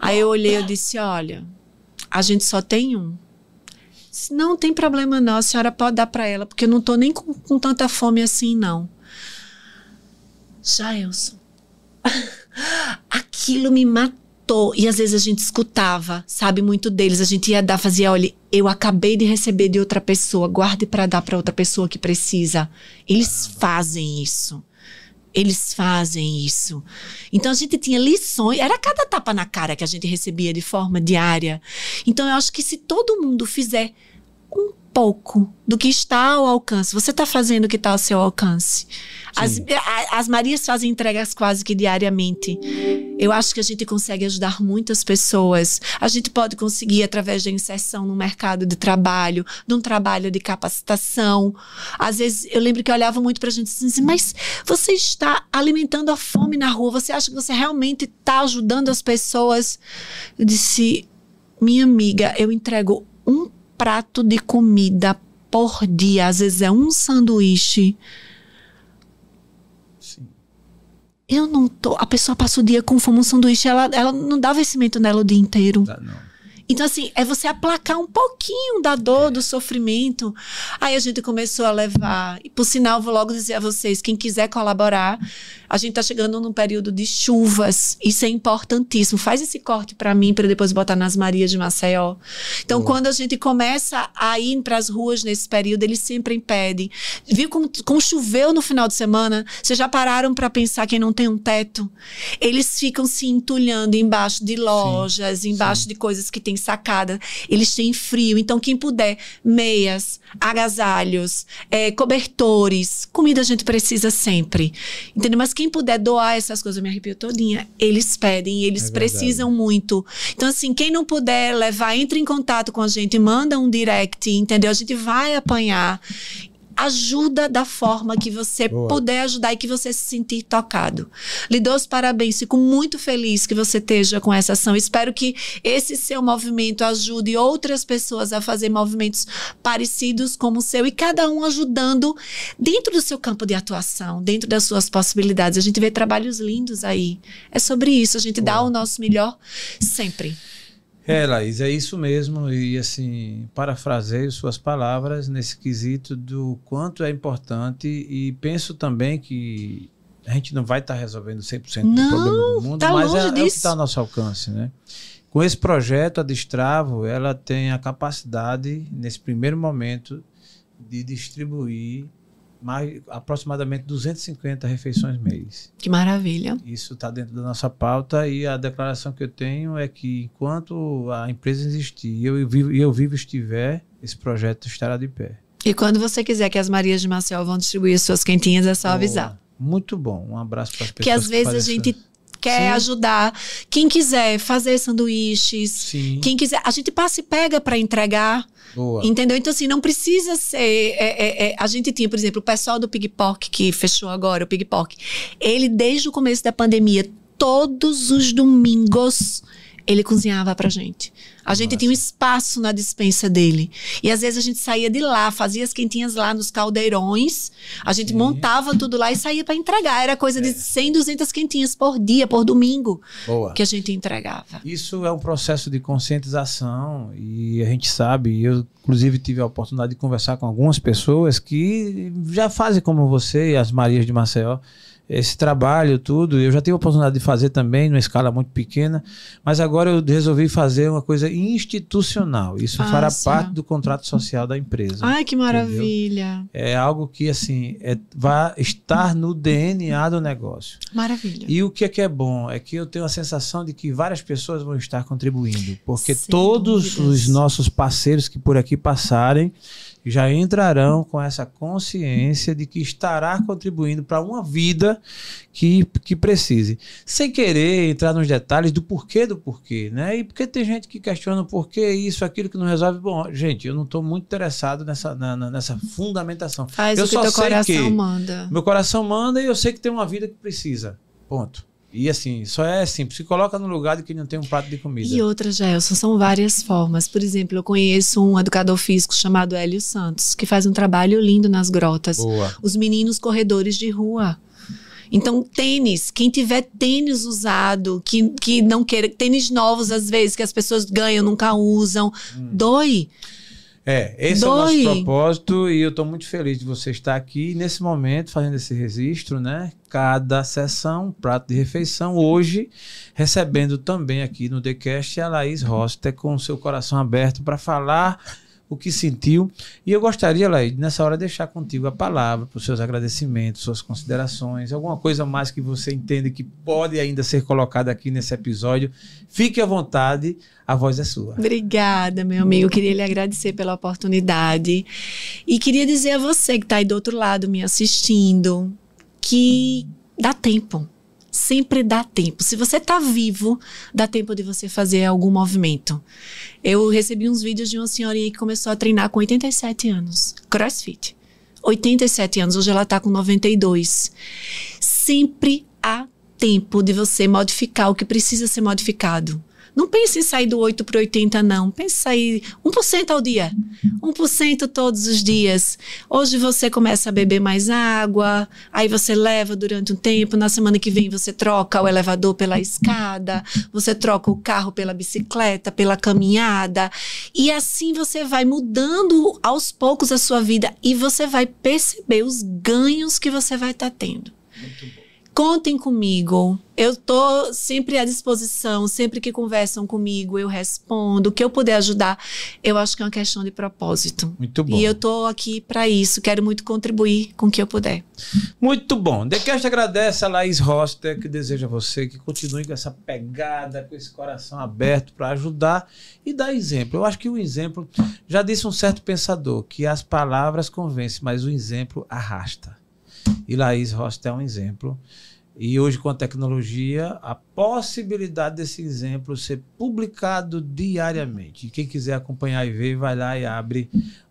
B: Aí eu olhei e disse, olha, a gente só tem um. Disse, não tem problema não, a senhora pode dar para ela, porque eu não tô nem com, com tanta fome assim, não. Jailson, aquilo me matou. E às vezes a gente escutava, sabe, muito deles. A gente ia dar, fazia, olha, eu acabei de receber de outra pessoa, guarde para dar para outra pessoa que precisa. Eles fazem isso. Eles fazem isso. Então a gente tinha lições, era cada tapa na cara que a gente recebia de forma diária. Então eu acho que se todo mundo fizer pouco do que está ao alcance. Você está fazendo o que está ao seu alcance. As, as Marias fazem entregas quase que diariamente. Eu acho que a gente consegue ajudar muitas pessoas. A gente pode conseguir através da inserção no mercado de trabalho, de um trabalho de capacitação. Às vezes eu lembro que eu olhava muito para a gente assim, mas você está alimentando a fome na rua? Você acha que você realmente está ajudando as pessoas? Eu disse, minha amiga, eu entrego um prato de comida por dia, às vezes é um sanduíche. Sim. Eu não tô. A pessoa passa o dia com fome, um sanduíche, ela, ela não dá vencimento nela o dia inteiro. Dá, não. Então, assim, é você aplacar um pouquinho da dor, é. do sofrimento. Aí a gente começou a levar. E, por sinal, vou logo dizer a vocês: quem quiser colaborar, a gente está chegando num período de chuvas. Isso é importantíssimo. Faz esse corte para mim, para depois botar nas Marias de Maceió. Então, Boa. quando a gente começa a ir para as ruas nesse período, eles sempre impedem. Viu como, como choveu no final de semana? Vocês já pararam para pensar quem não tem um teto? Eles ficam se entulhando embaixo de lojas, sim, embaixo sim. de coisas que tem sacada, eles têm frio. Então, quem puder, meias, agasalhos, é, cobertores, comida a gente precisa sempre. Entendeu? Mas quem puder doar essas coisas, eu me arrepio todinha, eles pedem, eles é precisam muito. Então, assim, quem não puder levar, entre em contato com a gente, manda um direct, entendeu? A gente vai apanhar ajuda da forma que você Boa. puder ajudar e que você se sentir tocado. Lhe dou os parabéns, fico muito feliz que você esteja com essa ação. Espero que esse seu movimento ajude outras pessoas a fazer movimentos parecidos como o seu e cada um ajudando dentro do seu campo de atuação, dentro das suas possibilidades. A gente vê trabalhos lindos aí. É sobre isso, a gente Boa. dá o nosso melhor sempre.
A: É, Laís, é isso mesmo. E assim, parafraseio suas palavras nesse quesito do quanto é importante e penso também que a gente não vai estar tá resolvendo 100% não, do problema do mundo, tá mas é, é, o que está ao nosso alcance, né? Com esse projeto, a Destravo, ela tem a capacidade, nesse primeiro momento, de distribuir mais aproximadamente 250 refeições mês.
B: Que maravilha.
A: Isso está dentro da nossa pauta e a declaração que eu tenho é que enquanto a empresa existir e eu vivo, e eu vivo estiver, esse projeto estará de pé.
B: E quando você quiser que as Marias de Maceió vão distribuir suas quentinhas, é só Boa. avisar.
A: Muito bom. Um abraço para as pessoas.
B: Que às vezes a gente quer Sim. ajudar. Quem quiser fazer sanduíches, Sim. quem quiser, a gente passa e pega para entregar. Boa. Entendeu? Então, assim, não precisa ser. É, é, é, a gente tinha, por exemplo, o pessoal do Pigpock, que fechou agora, o Pigpock. Ele, desde o começo da pandemia, todos os domingos, ele cozinhava pra gente. A gente
A: Nossa.
B: tinha um espaço na dispensa dele. E às vezes a gente saía de lá, fazia as quentinhas lá nos caldeirões. A gente
A: Sim.
B: montava tudo lá e saía pra entregar. Era coisa
A: É.
B: de 100, 200 quentinhas por dia, por domingo,
A: Boa.
B: que a gente entregava.
A: Isso é um processo de conscientização e a gente sabe, eu inclusive tive a oportunidade de conversar com algumas pessoas que já fazem como você e as Marias de Maceió esse trabalho tudo. Eu já tive a oportunidade de fazer também numa escala muito pequena, mas agora eu resolvi fazer uma coisa institucional. Isso
B: Ah,
A: fará
B: sim.
A: parte do contrato social da empresa.
B: Ai, que maravilha.
A: É algo que assim é, vai estar no DNA do negócio.
B: Maravilha.
A: E o que é que é bom é que eu tenho a sensação de que várias pessoas vão estar contribuindo, porque
B: Sem
A: todos
B: dúvidas.
A: os nossos parceiros que por aqui passarem já entrarão com essa consciência de que estará contribuindo para uma vida que, que precise, sem querer entrar nos detalhes do porquê do porquê, né? E porque tem gente que questiona o porquê isso, aquilo que não resolve. Bom, gente, eu não estou muito interessado nessa, na- na- nessa fundamentação.
B: Faz
A: eu
B: o que
A: só
B: teu coração
A: que-
B: manda.
A: meu coração manda e eu sei que tem uma vida que precisa. Ponto. E assim, só é simples. Se coloca no lugar de quem não tem um prato de comida.
B: E outra, Gelson, são várias formas. Por exemplo, eu conheço um educador físico chamado Hélio Santos, que faz um trabalho lindo nas grotas.
A: Boa.
B: Os meninos corredores de rua. Então, tênis, quem tiver tênis usado, que, que não queira, tênis novos às vezes, que as pessoas ganham, nunca usam,
A: Hum.
B: doe.
A: É, esse é o nosso propósito e eu estou muito feliz de você estar aqui nesse momento fazendo esse registro, né? Cada sessão, um prato de refeição. Hoje, recebendo também aqui no TheCast a Laís Roster com o seu coração aberto para falar o que sentiu. E eu gostaria, Laís, nessa hora, deixar contigo a palavra para os seus agradecimentos, suas considerações, alguma coisa mais que você entende que pode ainda ser colocada aqui nesse episódio. Fique à vontade, a voz é sua.
B: Obrigada, meu amigo. Eu queria lhe agradecer pela oportunidade. E queria dizer a você que está aí do outro lado me assistindo que dá tempo. Sempre dá tempo. Se você está vivo, dá tempo de você fazer algum movimento. Eu recebi uns vídeos de uma senhorinha que começou a treinar com 87 anos. Crossfit. 87 anos, hoje ela está com 92. Sempre há tempo de você modificar o que precisa ser modificado. Não pense em sair do 8 para 80, não. Pense em sair 1% ao dia. 1% todos os dias. Hoje você começa a beber mais água, aí você leva durante um tempo, na semana que vem você troca o elevador pela escada, você troca o carro pela bicicleta, pela caminhada, e assim você vai mudando aos poucos a sua vida e você vai perceber os ganhos que você vai estar tendo. Contem comigo. Eu estou sempre à disposição. Sempre que conversam comigo, eu respondo. O que eu puder ajudar, eu acho que é uma questão de propósito.
A: Muito bom.
B: E eu estou aqui para isso. Quero muito contribuir com o que eu puder.
A: Muito bom. TheCast agradece a Laís Roster, que deseja a você que continue com essa pegada, com esse coração aberto para ajudar e dar exemplo. Eu acho que o exemplo, já disse um certo pensador, que as palavras convencem, mas o exemplo arrasta. E Laís Roster é um exemplo. E hoje, com a tecnologia, a possibilidade desse exemplo ser publicado diariamente. E quem quiser acompanhar e ver, vai lá e abre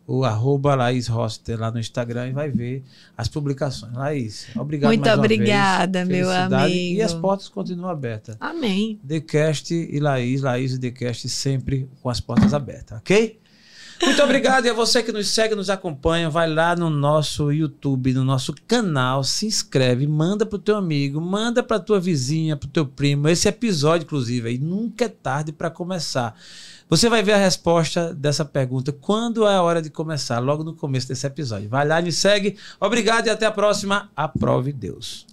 A: o arroba Laís Roster lá no Instagram e vai ver as publicações. Laís, obrigado
B: Muito obrigada, meu amigo.
A: E as portas continuam abertas.
B: Amém.
A: TheCast e Laís, Laís e TheCast sempre com as portas abertas, ok? Muito obrigado e a você que nos segue, nos acompanha, vai lá no nosso YouTube, no nosso canal, se inscreve, manda pro teu amigo, manda pra tua vizinha, pro teu primo. Esse episódio, inclusive, aí nunca é tarde para começar. Você vai ver a resposta dessa pergunta quando é a hora de começar, logo no começo desse episódio. Vai lá, me segue. Obrigado e até a próxima. Aprove Deus.